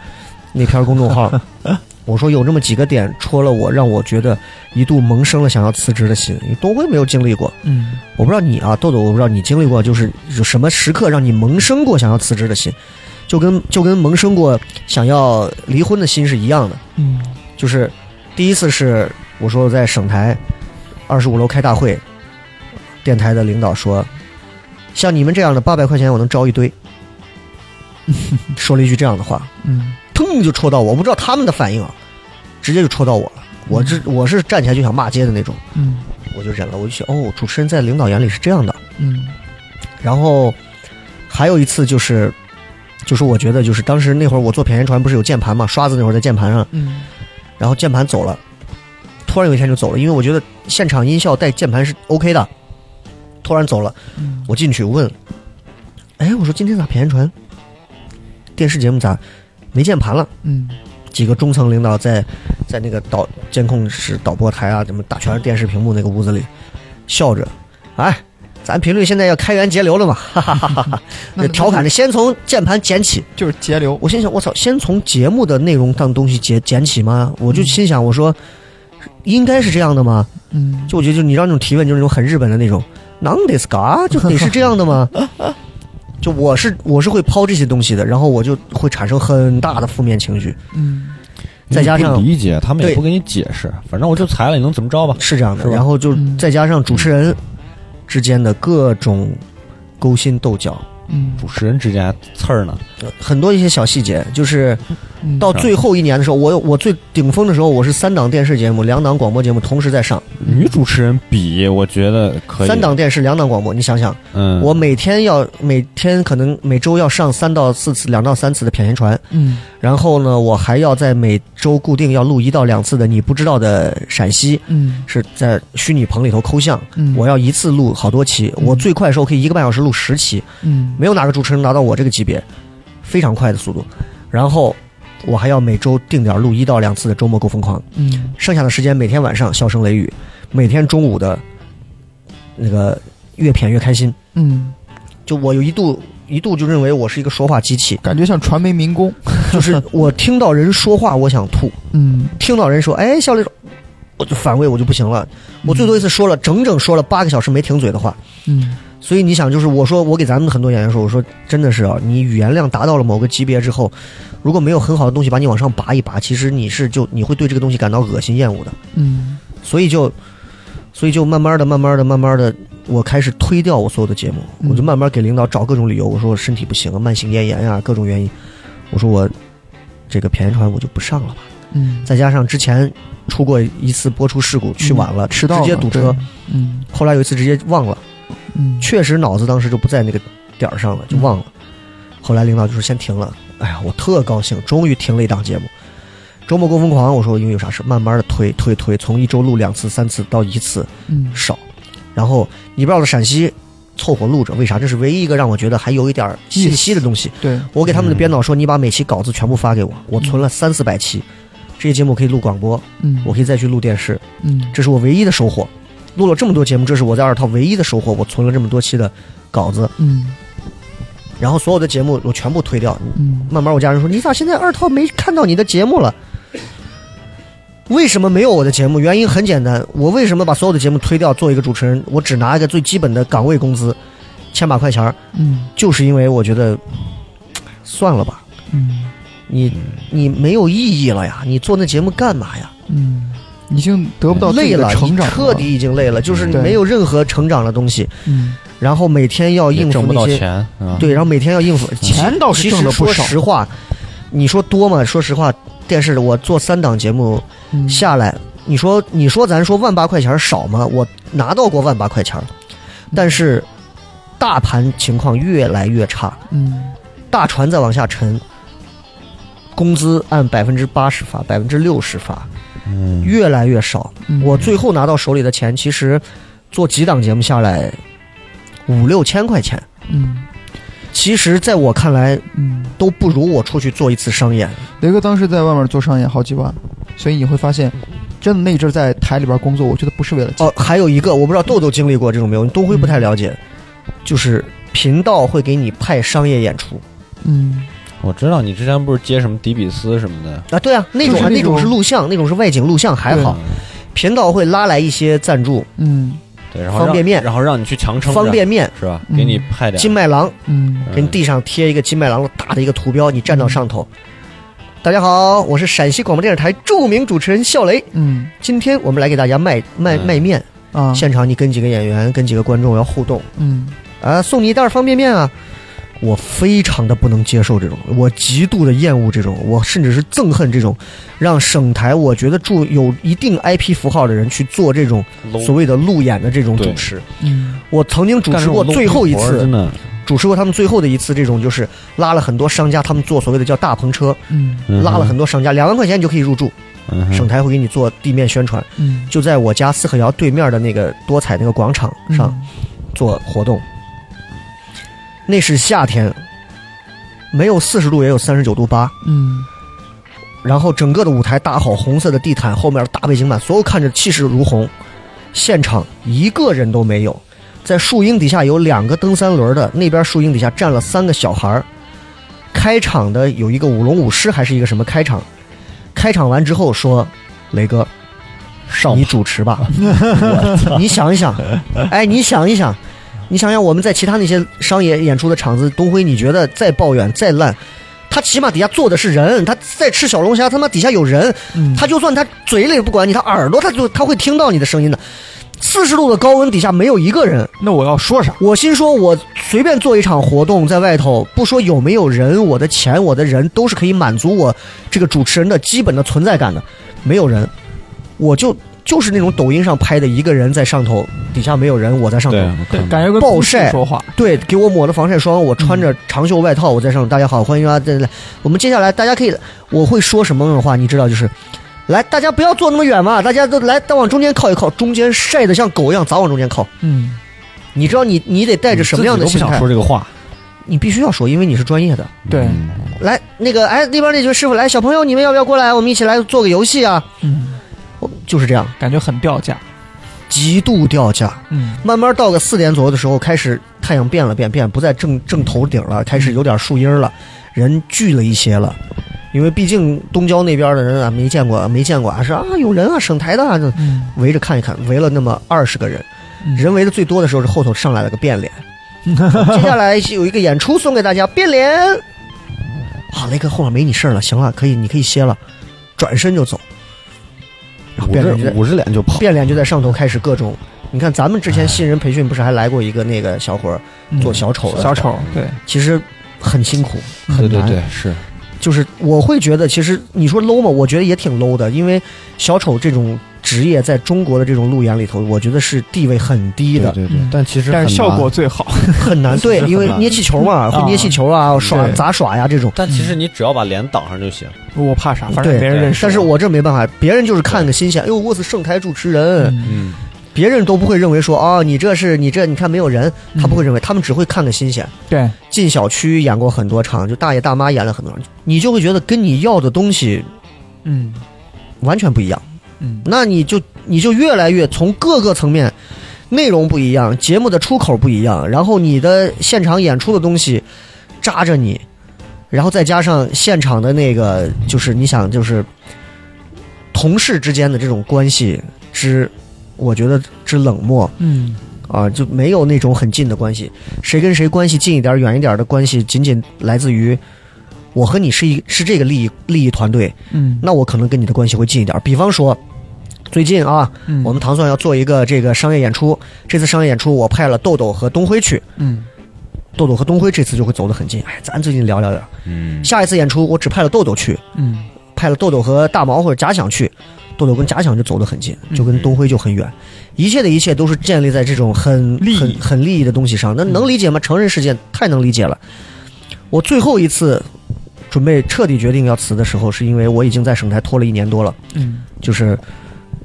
那篇公众号，我说有这么几个点戳了我，让我觉得一度萌生了想要辞职的心。因为东辉没有经历过，嗯。我不知道你啊，豆豆，我不知道你经历过，就是有什么时刻让你萌生过想要辞职的心，就跟就跟萌生过想要离婚的心是一样的。嗯。就是第一次是我说我在省台二十五楼开大会，电台的领导说，像你们这样的八百块钱我能招一堆，说了一句这样的话，嗯腾就戳到我，我不知道他们的反应啊，直接就戳到我了。我这我是站起来就想骂街的那种，嗯。我就忍了，我就想哦，主持人在领导眼里是这样的。嗯。然后还有一次就是，就是我觉得就是当时那会儿我做谝言传不是有键盘嘛，刷子那会儿在键盘上，嗯。然后键盘走了，突然有一天就走了，因为我觉得现场音效带键盘是 OK 的，突然走了，嗯。我进去问，哎，我说今天咋谝言传电视节目咋没键盘了？嗯几个中层领导在在那个导监控室导播台啊，什么打全是电视屏幕那个屋子里，笑着，哎，咱频率现在要开源节流了嘛，哈哈哈哈哈，调侃着先从键盘捡起。就是节流，我心想，我操，先从节目的内容当东西捡捡起吗？我就心想，我说应该是这样的吗？嗯就我觉得，就你让那种提问，就是那种很日本的那种，能得是嘎，就得是这样的吗？就我是我是会抛这些东西的，然后我就会产生很大的负面情绪。嗯再加上理解，他们也不给你解释，反正我就裁了，你能怎么着吧？是这样的，然后就嗯再加上主持人之间的各种勾心斗角，嗯。主持人之间刺儿呢，呃很多一些小细节，就是嗯到最后一年的时候，我我最顶峰的时候，我是三档电视节目、两档广播节目同时在上，女主持人比我觉得可以。三档电视、两档广播，你想想，嗯，我每天要每天可能每周要上三到四次、两到三次的片言传，嗯。然后呢，我还要在每周固定要录一到两次的你不知道的陕西，嗯。是在虚拟棚里头抠像，嗯。我要一次录好多期，我最快的时候可以一个半小时录十期，嗯。没有哪个主持人达到我这个级别，非常快的速度。然后我还要每周定点录一到两次的周末够疯狂，嗯。剩下的时间每天晚上笑声雷雨，每天中午的那个越谝越开心。嗯，就我有一度一度就认为我是一个说话机器，感觉像传媒民工，就是我听到人说话我想吐，嗯。听到人说哎笑雷，我就反胃我就不行了。我最多一次说了整整说了八个小时没停嘴的话。嗯所以你想，就是我说我给咱们很多演员说，我说真的是啊，你语言量达到了某个级别之后，如果没有很好的东西把你往上拔一拔，其实你是就你会对这个东西感到恶心厌恶的。嗯所以就，所以就慢慢的、慢慢的、慢慢的，我开始推掉我所有的节目，嗯我就慢慢给领导找各种理由，我说我身体不行啊，慢性咽炎呀、各种原因，我说我这个便宜船我就不上了吧。嗯，再加上之前出过一次播出事故，去晚了，迟到了直接堵车，嗯后来有一次直接忘了。嗯确实脑子当时就不在那个点儿上了，就忘了。后来领导就说先停了，哎呀，我特高兴，终于停了一档节目。周末够疯狂，我说因为有啥事，慢慢的推推推，从一周录两次、三次到一次嗯少。然后你不知道的陕西凑合录着，为啥？这是唯一一个让我觉得还有一点信息的东西。对，我给他们的编导说，你把每期稿子全部发给我，我存了三四百期，这些节目可以录广播，嗯我可以再去录电视，嗯这是我唯一的收获。录了这么多节目，这是我在二套唯一的收获。我存了这么多期的稿子，嗯然后所有的节目我全部推掉。嗯慢慢我家人说：“你咋现在二套没看到你的节目了？”为什么没有我的节目？原因很简单，我为什么把所有的节目推掉？做一个主持人，我只拿一个最基本的岗位工资，千把块钱儿，嗯就是因为我觉得算了吧，嗯你你没有意义了呀，你做那节目干嘛呀？嗯，已经得不到累了，成长彻底已经累了，就是你没有任何成长的东西，嗯。然后每天要应付也挣不那些到钱啊。对，然后每天要应付钱倒是其实说挣得不少实话，你说多吗？说实话，电视我做三档节目嗯下来，你说你说咱说万八块钱少吗？我拿到过万八块钱，但是大盘情况越来越差，嗯大船在往下沉，工资按百分之八十发，百分之六十发，嗯，越来越少。嗯。我最后拿到手里的钱，其实做几档节目下来五六千块钱，嗯。其实在我看来嗯，都不如我出去做一次商演。雷哥当时在外面做商演好几万，所以你会发现，真的那阵儿在台里边工作，我觉得不是为了钱。哦，还有一个我不知道豆豆经历过这种没有，东辉不太了解，就是频道会给你派商业演出。嗯我知道你之前不是接什么迪比斯什么的，啊，对啊，那种啊那就是那种种是录像，那种是外景录像还好，频道会拉来一些赞助，嗯。对，然后方便面然后让你去强撑，方便面、是吧？嗯给你派点。金麦郎，嗯。给你地上贴一个金麦郎的大的一个图标，你站到上头。大家好，我是陕西广播电视台著名主持人笑雷，嗯。今天我们来给大家卖卖嗯。卖面，啊。现场你跟几个演员、跟几个观众要互动。嗯。啊，送你一袋方便面啊。我非常的不能接受这种，我极度的厌恶这种，我甚至是憎恨这种，让省台我觉得住有一定 IP 符号的人去做这种所谓的路演的这种主持。嗯。我曾经主持过最后一次主持过他们最后的一次这种，就是拉了很多商家，他们做所谓的叫大篷车，拉了很多商家，两万块钱你就可以入住，省台会给你做地面宣传，嗯。就在我家四合窑对面的那个多彩那个广场上做活动。那是夏天，没有四十度也有三十九度八，嗯然后整个的舞台搭好红色的地毯，后面大背景板，所有看着气势如虹。现场一个人都没有，在树荫底下有两个蹬三轮的，那边树荫底下站了三个小孩儿。开场的有一个舞龙舞狮还是一个什么开场？开场完之后说：“雷哥，上你主持吧。你想一想，哎，你想一想，你想想我们在其他那些商业演出的场子，东辉，你觉得再抱怨再烂，他起码底下坐的是人，他在吃小龙虾，他妈底下有人，嗯他就算他嘴里不管你，他耳朵他就他会听到你的声音的。四十度的高温底下没有一个人，那我要说啥？我心说，我随便做一场活动，在外头不说有没有人，我的钱、我的人都是可以满足我这个主持人的基本的存在感的。没有人，我就就是那种抖音上拍的一个人在上头，底下没有人，我在上头。对，感觉跟暴晒说话。对，给我抹了防晒霜，我穿着长袖外套，我在上头。大家好，欢迎啊！对对，我们接下来大家可以，我会说什么样的话，你知道，就是。来，大家不要坐那么远嘛，大家都来，再往中间靠一靠，中间晒得像狗一样，咋往中间靠。嗯你知道你你得带着什么样的心态自己都不想？说这个话？你必须要说，因为你是专业的。对嗯来，那个，哎，那边那群师傅，来，小朋友，你们要不要过来？我们一起来做个游戏啊！嗯，我就是这样，感觉很掉价。极度掉价。嗯慢慢到个四点左右的时候，开始太阳变了变，变不在正正头顶了，开始有点树荫了，人聚了一些了。因为毕竟东郊那边的人啊，没见过，没见过啊，是啊，有人啊，省台的啊，就嗯围着看一看，围了那么二十个人。嗯人围的最多的时候是后头上来了个变脸。接下来有一个演出送给大家，变脸。好，雷哥后面没你事儿了，行了，可以，你可以歇了，转身就走。然后捂变脸就在着捂着脸就跑，变脸就在上头开始各种。你看咱们之前新人培训不是还来过一个那个小伙儿做小丑的，嗯小丑，对，其实很辛苦，很难。对对对，是就是我会觉得，其实你说 low 嘛？我觉得也挺 low 的，因为小丑这种职业在中国的这种路演里头，我觉得是地位很低的，对对对嗯，但其实但是效果最好。很难。对，因为捏气球嘛，会捏气球啊，耍杂耍呀这种。但其实你只要把脸挡上就行。我怕啥？反正别人认识。但是我这没办法，别人就是看个新鲜，哎呦，我是盛台主持人，嗯嗯，别人都不会认为说啊、你这是你这你看没有人，他嗯不会认为，他们只会看个新鲜。对，进小区演过很多场，就大爷大妈演了很多场，你就会觉得跟你要的东西嗯完全不一样。嗯那你就你就越来越从各个层面，内容不一样，节目的出口不一样，然后你的现场演出的东西扎着你，然后再加上现场的那个，就是你想就是同事之间的这种关系之，我觉得之冷漠嗯啊，就没有那种很近的关系，谁跟谁关系近一点、远一点的关系，仅仅来自于。我和你是一是这个利益利益团队，嗯那我可能跟你的关系会近一点。比方说，最近啊，嗯，我们糖蒜要做一个这个商业演出，这次商业演出我派了豆豆和东辉去，嗯豆豆和东辉这次就会走得很近。哎，咱最近聊聊聊。嗯，下一次演出我只派了豆豆去，嗯派了豆豆和大毛或者假想去，豆豆跟假想就走得很近，就跟东辉就很远，一切的一切都是建立在这种很利很利益的东西上。那能理解吗？成人世界太能理解了。我最后一次准备彻底决定要辞的时候，是因为我已经在省台拖了一年多了，嗯就是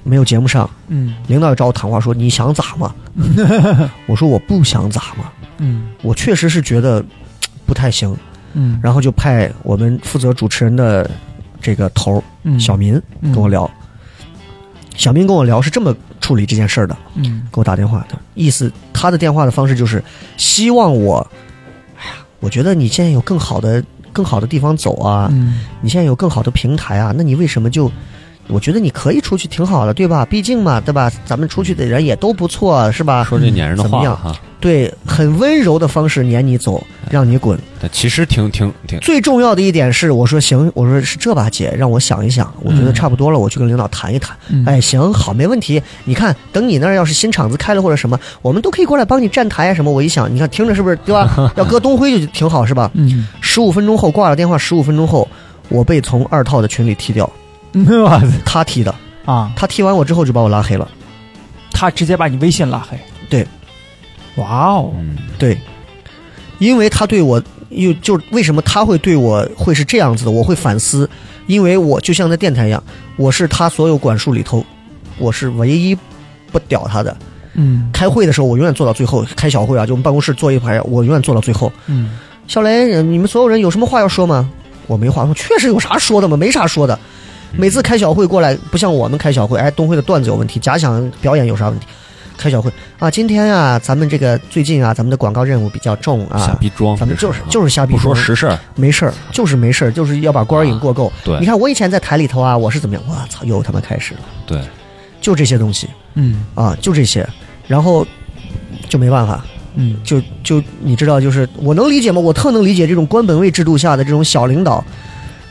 没有节目上，嗯。领导也找我谈话说你想咋嘛？我说我不想咋嘛，嗯。我确实是觉得不太行，嗯。然后就派我们负责主持人的这个头儿嗯。小民跟我聊。小民跟我聊是这么处理这件事儿的，嗯。给我打电话的。意思，他的电话的方式就是希望我，哎呀，我觉得你现在有更好的更好的地方走啊，嗯。你现在有更好的平台啊，那你为什么就？我觉得你可以出去挺好的，对吧？毕竟嘛，对吧？咱们出去的人也都不错，是吧？说这撵人的怎么样话哈，对，很温柔的方式撵你走，让你滚。但其实挺挺挺，最重要的一点是，我说行，我说是这吧，姐，让我想一想，我觉得差不多了，我去跟领导谈一谈。嗯哎，行，好，没问题。你看，等你那儿要是新厂子开了或者什么，我们都可以过来帮你站台啊什么。我一想，你看听着是不是对吧？要搁东辉就挺好是吧？嗯，十五分钟后挂了电话，十五分钟后我被从二套的群里踢掉，他踢的，啊，他踢完我之后就把我拉黑了。他直接把你微信拉黑。对，哇哦，嗯，对，因为他对我又就为什么他会对我会是这样子的，我会反思，因为我就像在电台一样，我是他所有管束里头，我是唯一不屌他的。嗯开会的时候，我永远坐到最后，开小会啊，就我们办公室坐一排，我永远坐到最后。嗯小雷，呃你们所有人有什么话要说吗？我没话，我确实有啥说的吗？没啥说的。每次开小会过来，不像我们开小会，哎，东辉的段子有问题，假想表演有啥问题？开小会啊，今天啊，咱们这个最近啊，咱们的广告任务比较重啊瞎啊，逼装，咱们就是就是瞎逼不说装实事儿，没事儿，就是没事儿，就是要把官瘾过够。对你看我以前在台里头啊，我是怎么样？我操，又他妈开始了，对，就这些东西嗯啊，就这些，然后就没办法，嗯就就你知道，就是我能理解吗？我特能理解这种官本位制度下的这种小领导，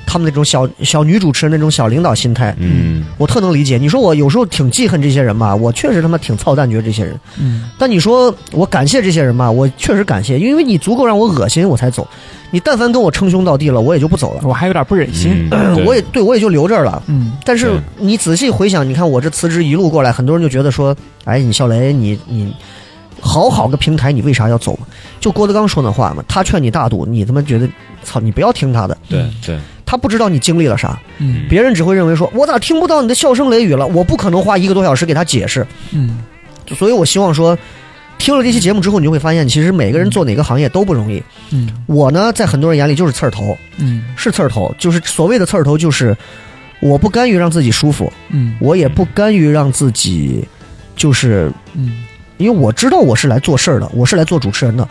他们那种小小女主持人那种小领导心态，嗯，我特能理解。你说我有时候挺记恨这些人吧，我确实他妈挺操蛋，觉得这些人。嗯但你说我感谢这些人吧，我确实感谢，因为你足够让我恶心，我才走。你但凡跟我称兄道弟了，我也就不走了。我还有点不忍心。嗯 我也对我也就留这儿了。嗯但是你仔细回想，你看我这辞职一路过来，很多人就觉得说，哎，你笑雷，你你好好个平台，你为啥要走？就郭德纲说那话嘛，他劝你大度，你他妈觉得，操，你不要听他的，对对，他不知道你经历了啥，嗯。别人只会认为说，我咋听不到你的笑声雷雨了？我不可能花一个多小时给他解释，嗯。所以我希望说。听了这期节目之后，你就会发现，其实每个人做哪个行业都不容易。嗯。我呢，在很多人眼里就是刺儿头，嗯。是刺儿头，就是所谓的刺儿头，就是我不甘于让自己舒服，嗯。我也不甘于让自己，就是嗯。因为我知道我是来做事儿的，我是来做主持人的，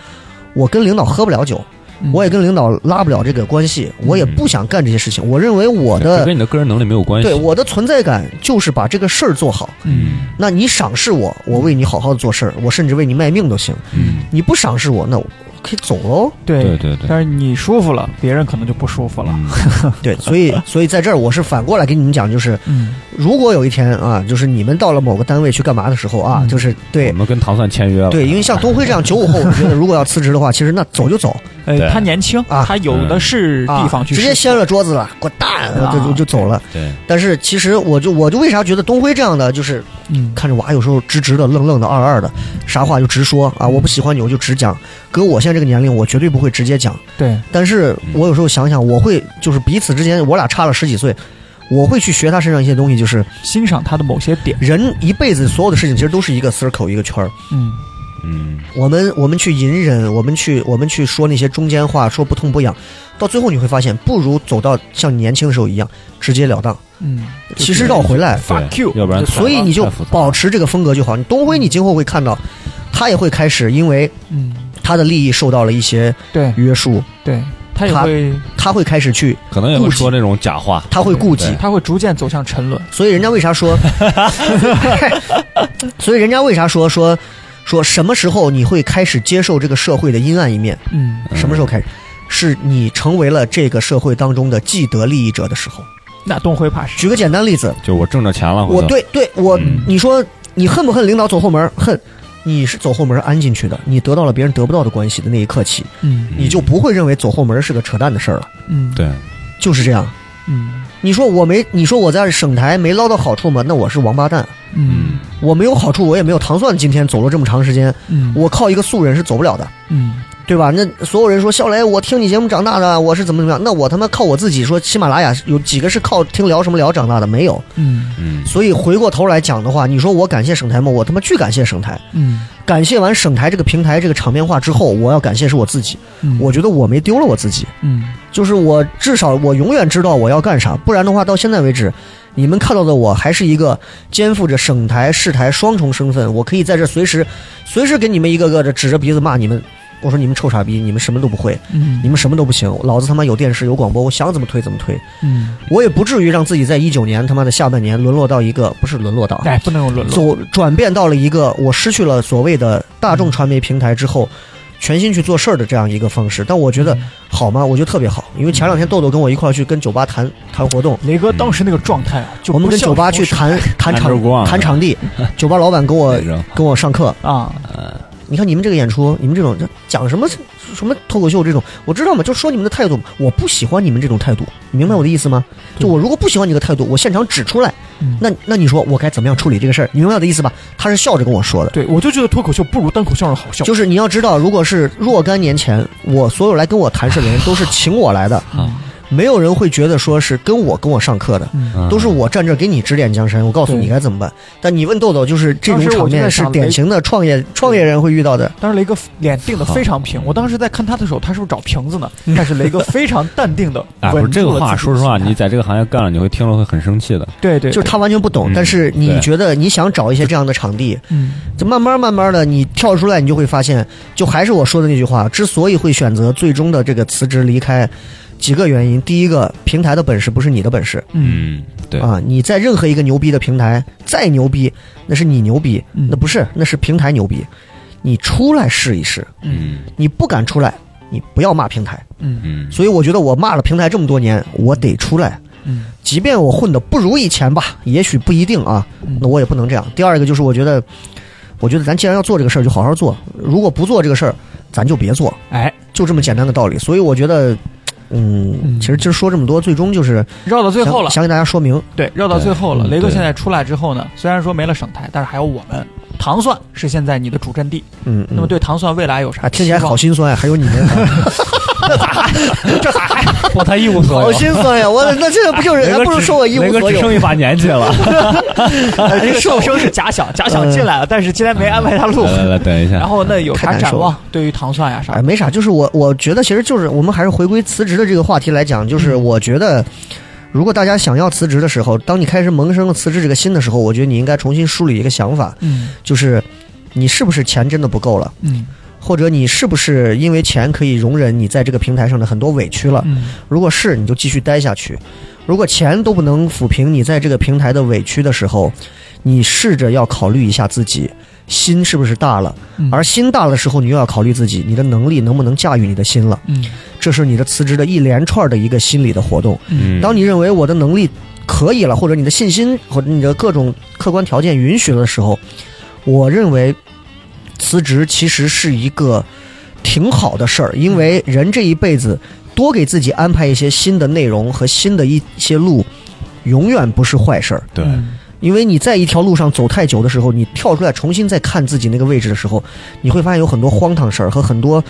我跟领导喝不了酒，嗯，我也跟领导拉不了这个关系，我也不想干这些事情。我认为我的跟你的个人能力没有关系。对我的存在感就是把这个事儿做好。嗯那你赏识我，我为你好好的做事儿，我甚至为你卖命都行。嗯，你不赏识我，那我可以走喽。对对对对但是你舒服了，别人可能就不舒服了。嗯 对，所以所以在这儿我是反过来给你们讲，就是嗯如果有一天啊，就是你们到了某个单位去干嘛的时候啊，嗯就是对我们跟唐蒜签约了。对，因为像东辉这样九五后，我觉得如果要辞职的话，其实那走就走呃，他年轻，啊他有的是啊，地方去试错直接掀了桌子了，滚蛋，啊就就就走了。对，但是其实我就我就为啥觉得东辉这样的，就是嗯看着娃有时候直直的、愣愣的、二二的，啥话就直说啊，我不喜欢你我就直讲。搁我现在这个年龄，我绝对不会直接讲。对，但是我有时候想想，我会就是彼此之间，我俩差了十几岁。我会去学他身上一些东西，就是欣赏他的某些点。人一辈子所有的事情其实都是一个 circle 一个圈儿。嗯嗯，我们我们去隐忍，我们去我们去说那些中间话，说不痛不痒，到最后你会发现，不如走到像年轻的时候一样直截了当。嗯，其实绕回来，Fuck you 要不然所以你就保持这个风格就好。你东辉，你今后会看到，他也会开始因为嗯，他的利益受到了一些对约束，对，他也他会，他会开始去，可能也会说那种假话。他会顾忌。他会逐渐走向沉沦。所以人家为啥说？所以人家为啥说说说什么时候你会开始接受这个社会的阴暗一面？嗯嗯什么时候开始？是你成为了这个社会当中的既得利益者的时候。那东辉怕是举个简单例子，就我挣着钱了，我对对我嗯，你说你恨不恨领导走后门？恨，你是走后门安进去的，你得到了别人得不到的关系的那一刻起，嗯你就不会认为走后门是个扯淡的事儿了，嗯对，就是这样。嗯你说我没，你说我在省台没捞到好处吗？那我是王八蛋。嗯我没有好处，我也没有糖蒜。今天走了这么长时间，嗯我靠一个素人是走不了的，嗯对吧？那所有人说笑雷，我听你节目长大的，我是怎么怎么样？那我他妈靠我自己说，喜马拉雅有几个是靠听聊什么聊长大的？没有。嗯嗯所以回过头来讲的话，你说我感谢省台吗？我他妈巨感谢省台。嗯感谢完省台这个平台这个场面化之后，我要感谢是我自己。嗯，我觉得我没丢了我自己，嗯就是我至少我永远知道我要干啥，不然的话到现在为止，你们看到的我还是一个肩负着省台、市台双重身份，我可以在这随时随时给你们一个个的指着鼻子骂你们。我说你们臭傻逼，你们什么都不会，嗯你们什么都不行，老子他妈有电视有广播，我想怎么推怎么推，嗯，我也不至于让自己在一九年他妈的下半年沦落到一个不是沦落到，哎，不能有沦落。走转变到了一个我失去了所谓的大众传媒平台之后，全心去做事儿的这样一个方式。但我觉得好吗？我觉得特别好，因为前两天豆豆跟我一块儿去跟酒吧谈谈活动，雷哥当时那个状态啊，就我们跟酒吧去谈谈场谈场地，酒吧老板跟我跟我上课。啊，你看你们这个演出，你们这种讲什么什么脱口秀这种，我知道嘛，就说你们的态度，我不喜欢你们这种态度，你明白我的意思吗？就我如果不喜欢你这个态度，我现场指出来，嗯那那你说我该怎么样处理这个事儿？你明白我的意思吧？他是笑着跟我说的。对我就觉得脱口秀不如单口相声好笑。就是你要知道，如果是若干年前，我所有来跟我谈事的人都是请我来的，嗯没有人会觉得说是跟我跟我上课的，嗯。都是我站这给你指点江山，我告诉你该怎么办。但你问豆豆，就是这种场面是典型的创业创业人会遇到的。当时雷哥脸定的非常平，我当时在看他的时候，他是不是找瓶子呢？但是雷哥非常淡定的 啊，不是稳这个话，住了自己。说实话，你在这个行业干了，你会听了会很生气的。对对，就是他完全不懂，嗯。但是你觉得你想找一些这样的场地，嗯。就慢慢慢慢的你跳出来，你就会发现，就还是我说的那句话，之所以会选择最终的这个辞职离开，几个原因。第一个，平台的本事不是你的本事，嗯嗯，对，啊，你在任何一个牛逼的平台再牛逼，那是你牛逼，嗯那不是，那是平台牛逼。你出来试一试，嗯你不敢出来，你不要骂平台。嗯嗯，所以我觉得我骂了平台这么多年，我得出来。嗯即便我混的不如以前吧，也许不一定啊，嗯那我也不能这样。第二个就是我觉得，我觉得咱既然要做这个事儿，就好好做。如果不做这个事儿，咱就别做，哎，就这么简单的道理。所以我觉得，嗯，嗯。其实今儿说这么多，最终就是绕到最后了。想，想给大家说明，对，绕到最后了。雷哥现在出来之后呢，虽然说没了省台，但是还有我们。糖蒜是现在你的主阵地。嗯，嗯。那么对糖蒜未来有啥啊，听起来好心酸啊，还有你们，这咋还？我他一无所有好，心酸呀！我那这个不就是，还不如说我一无所有只剩。一把年纪了。哎这个笑声是假想，假想进来了，但是今天没安排他录。来等一下。然后那有啥展望？对于糖蒜呀啥哎，？没啥，就是我我觉得其实就是我们还是回归辞职的这个话题来讲，就是我觉得。如果大家想要辞职的时候，当你开始萌生了辞职这个心的时候，我觉得你应该重新梳理一个想法，嗯就是你是不是钱真的不够了，嗯或者你是不是因为钱可以容忍你在这个平台上的很多委屈了？嗯如果是，你就继续待下去；如果钱都不能抚平你在这个平台的委屈的时候，你试着要考虑一下自己心是不是大了。嗯而心大的时候，你又要考虑自己你的能力能不能驾驭你的心了。嗯这是你的辞职的一连串的一个心理的活动。嗯，当你认为我的能力可以了，或者你的信心或者你的各种客观条件允许了的时候，我认为辞职其实是一个挺好的事儿，因为人这一辈子多给自己安排一些新的内容和新的一些路，永远不是坏事儿。对，嗯因为你在一条路上走太久的时候，你跳出来重新再看自己那个位置的时候，你会发现有很多荒唐事儿和很多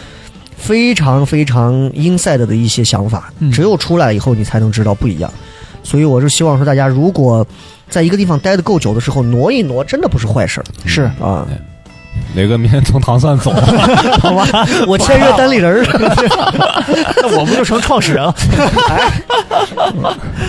非常非常 inside 的一些想法嗯。只有出来以后，你才能知道不一样。所以我是希望说，大家如果在一个地方待得够久的时候，挪一挪，真的不是坏事儿是啊。雷哥明天从唐蒜走，好吧？我签约单立人儿，那我们就成创始人 了。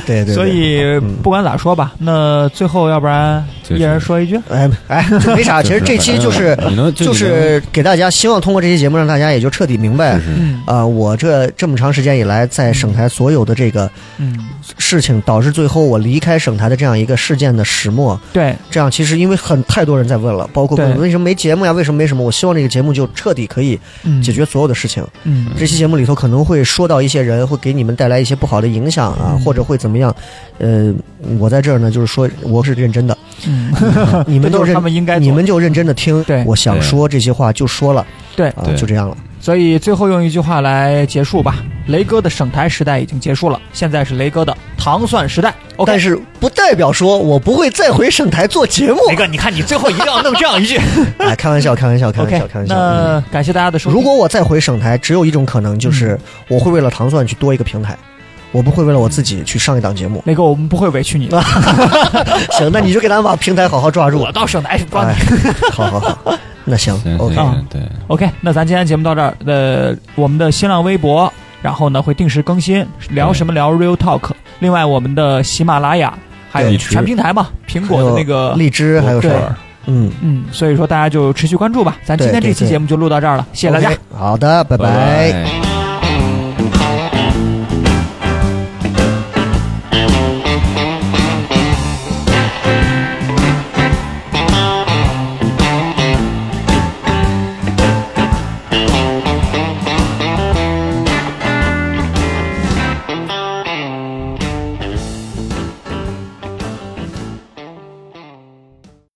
对对对，所以不管咋说吧，那最后要不然一人说一句。哎哎，这没啥。其实这期就是就是给大家希望通过这期节目让大家也就彻底明白啊、我这这么长时间以来，在省台所有的这个嗯，事情，导致最后我离开省台的这样一个事件的始末。对，这样其实因为很太多人在问了，包括为什么没节目呀，为什么没什么？我希望这个节目就彻底可以嗯解决所有的事情。嗯这期节目里头可能会说到一些人，会给你们带来一些不好的影响啊，嗯或者会怎么样？呃，我在这儿呢，就是说我是认真的，嗯，你们就认这 都他们应该你们就认真的听。对我想说这些话就说了对，啊，对就这样了。所以最后用一句话来结束吧：雷哥的省台时代已经结束了，现在是雷哥的糖蒜时代。OK，但是不代表说我不会再回省台做节目。雷哥，你看你最后一定要弄这样一句。哎，开玩笑，开玩笑，开玩笑，开玩笑。嗯那感谢大家的收听。如果我再回省台，只有一种可能，就是我会为了糖蒜去多一个平台，我不会为了我自己去上一档节目。那个，我们不会委屈你的。行，那你就给咱们把平台好好抓住我。到省台帮哎你。，好好好，那行行，OK，对，OK，那咱今天节目到这儿。呃，我们的新浪微博，然后呢会定时更新，聊什么聊 Real Talk。另外，我们的喜马拉雅还有全平台嘛，苹果的那个荔枝还有什么？嗯，嗯，所以说大家就持续关注吧。咱今天这期节目就录到这儿了，谢谢大家。好的，拜拜拜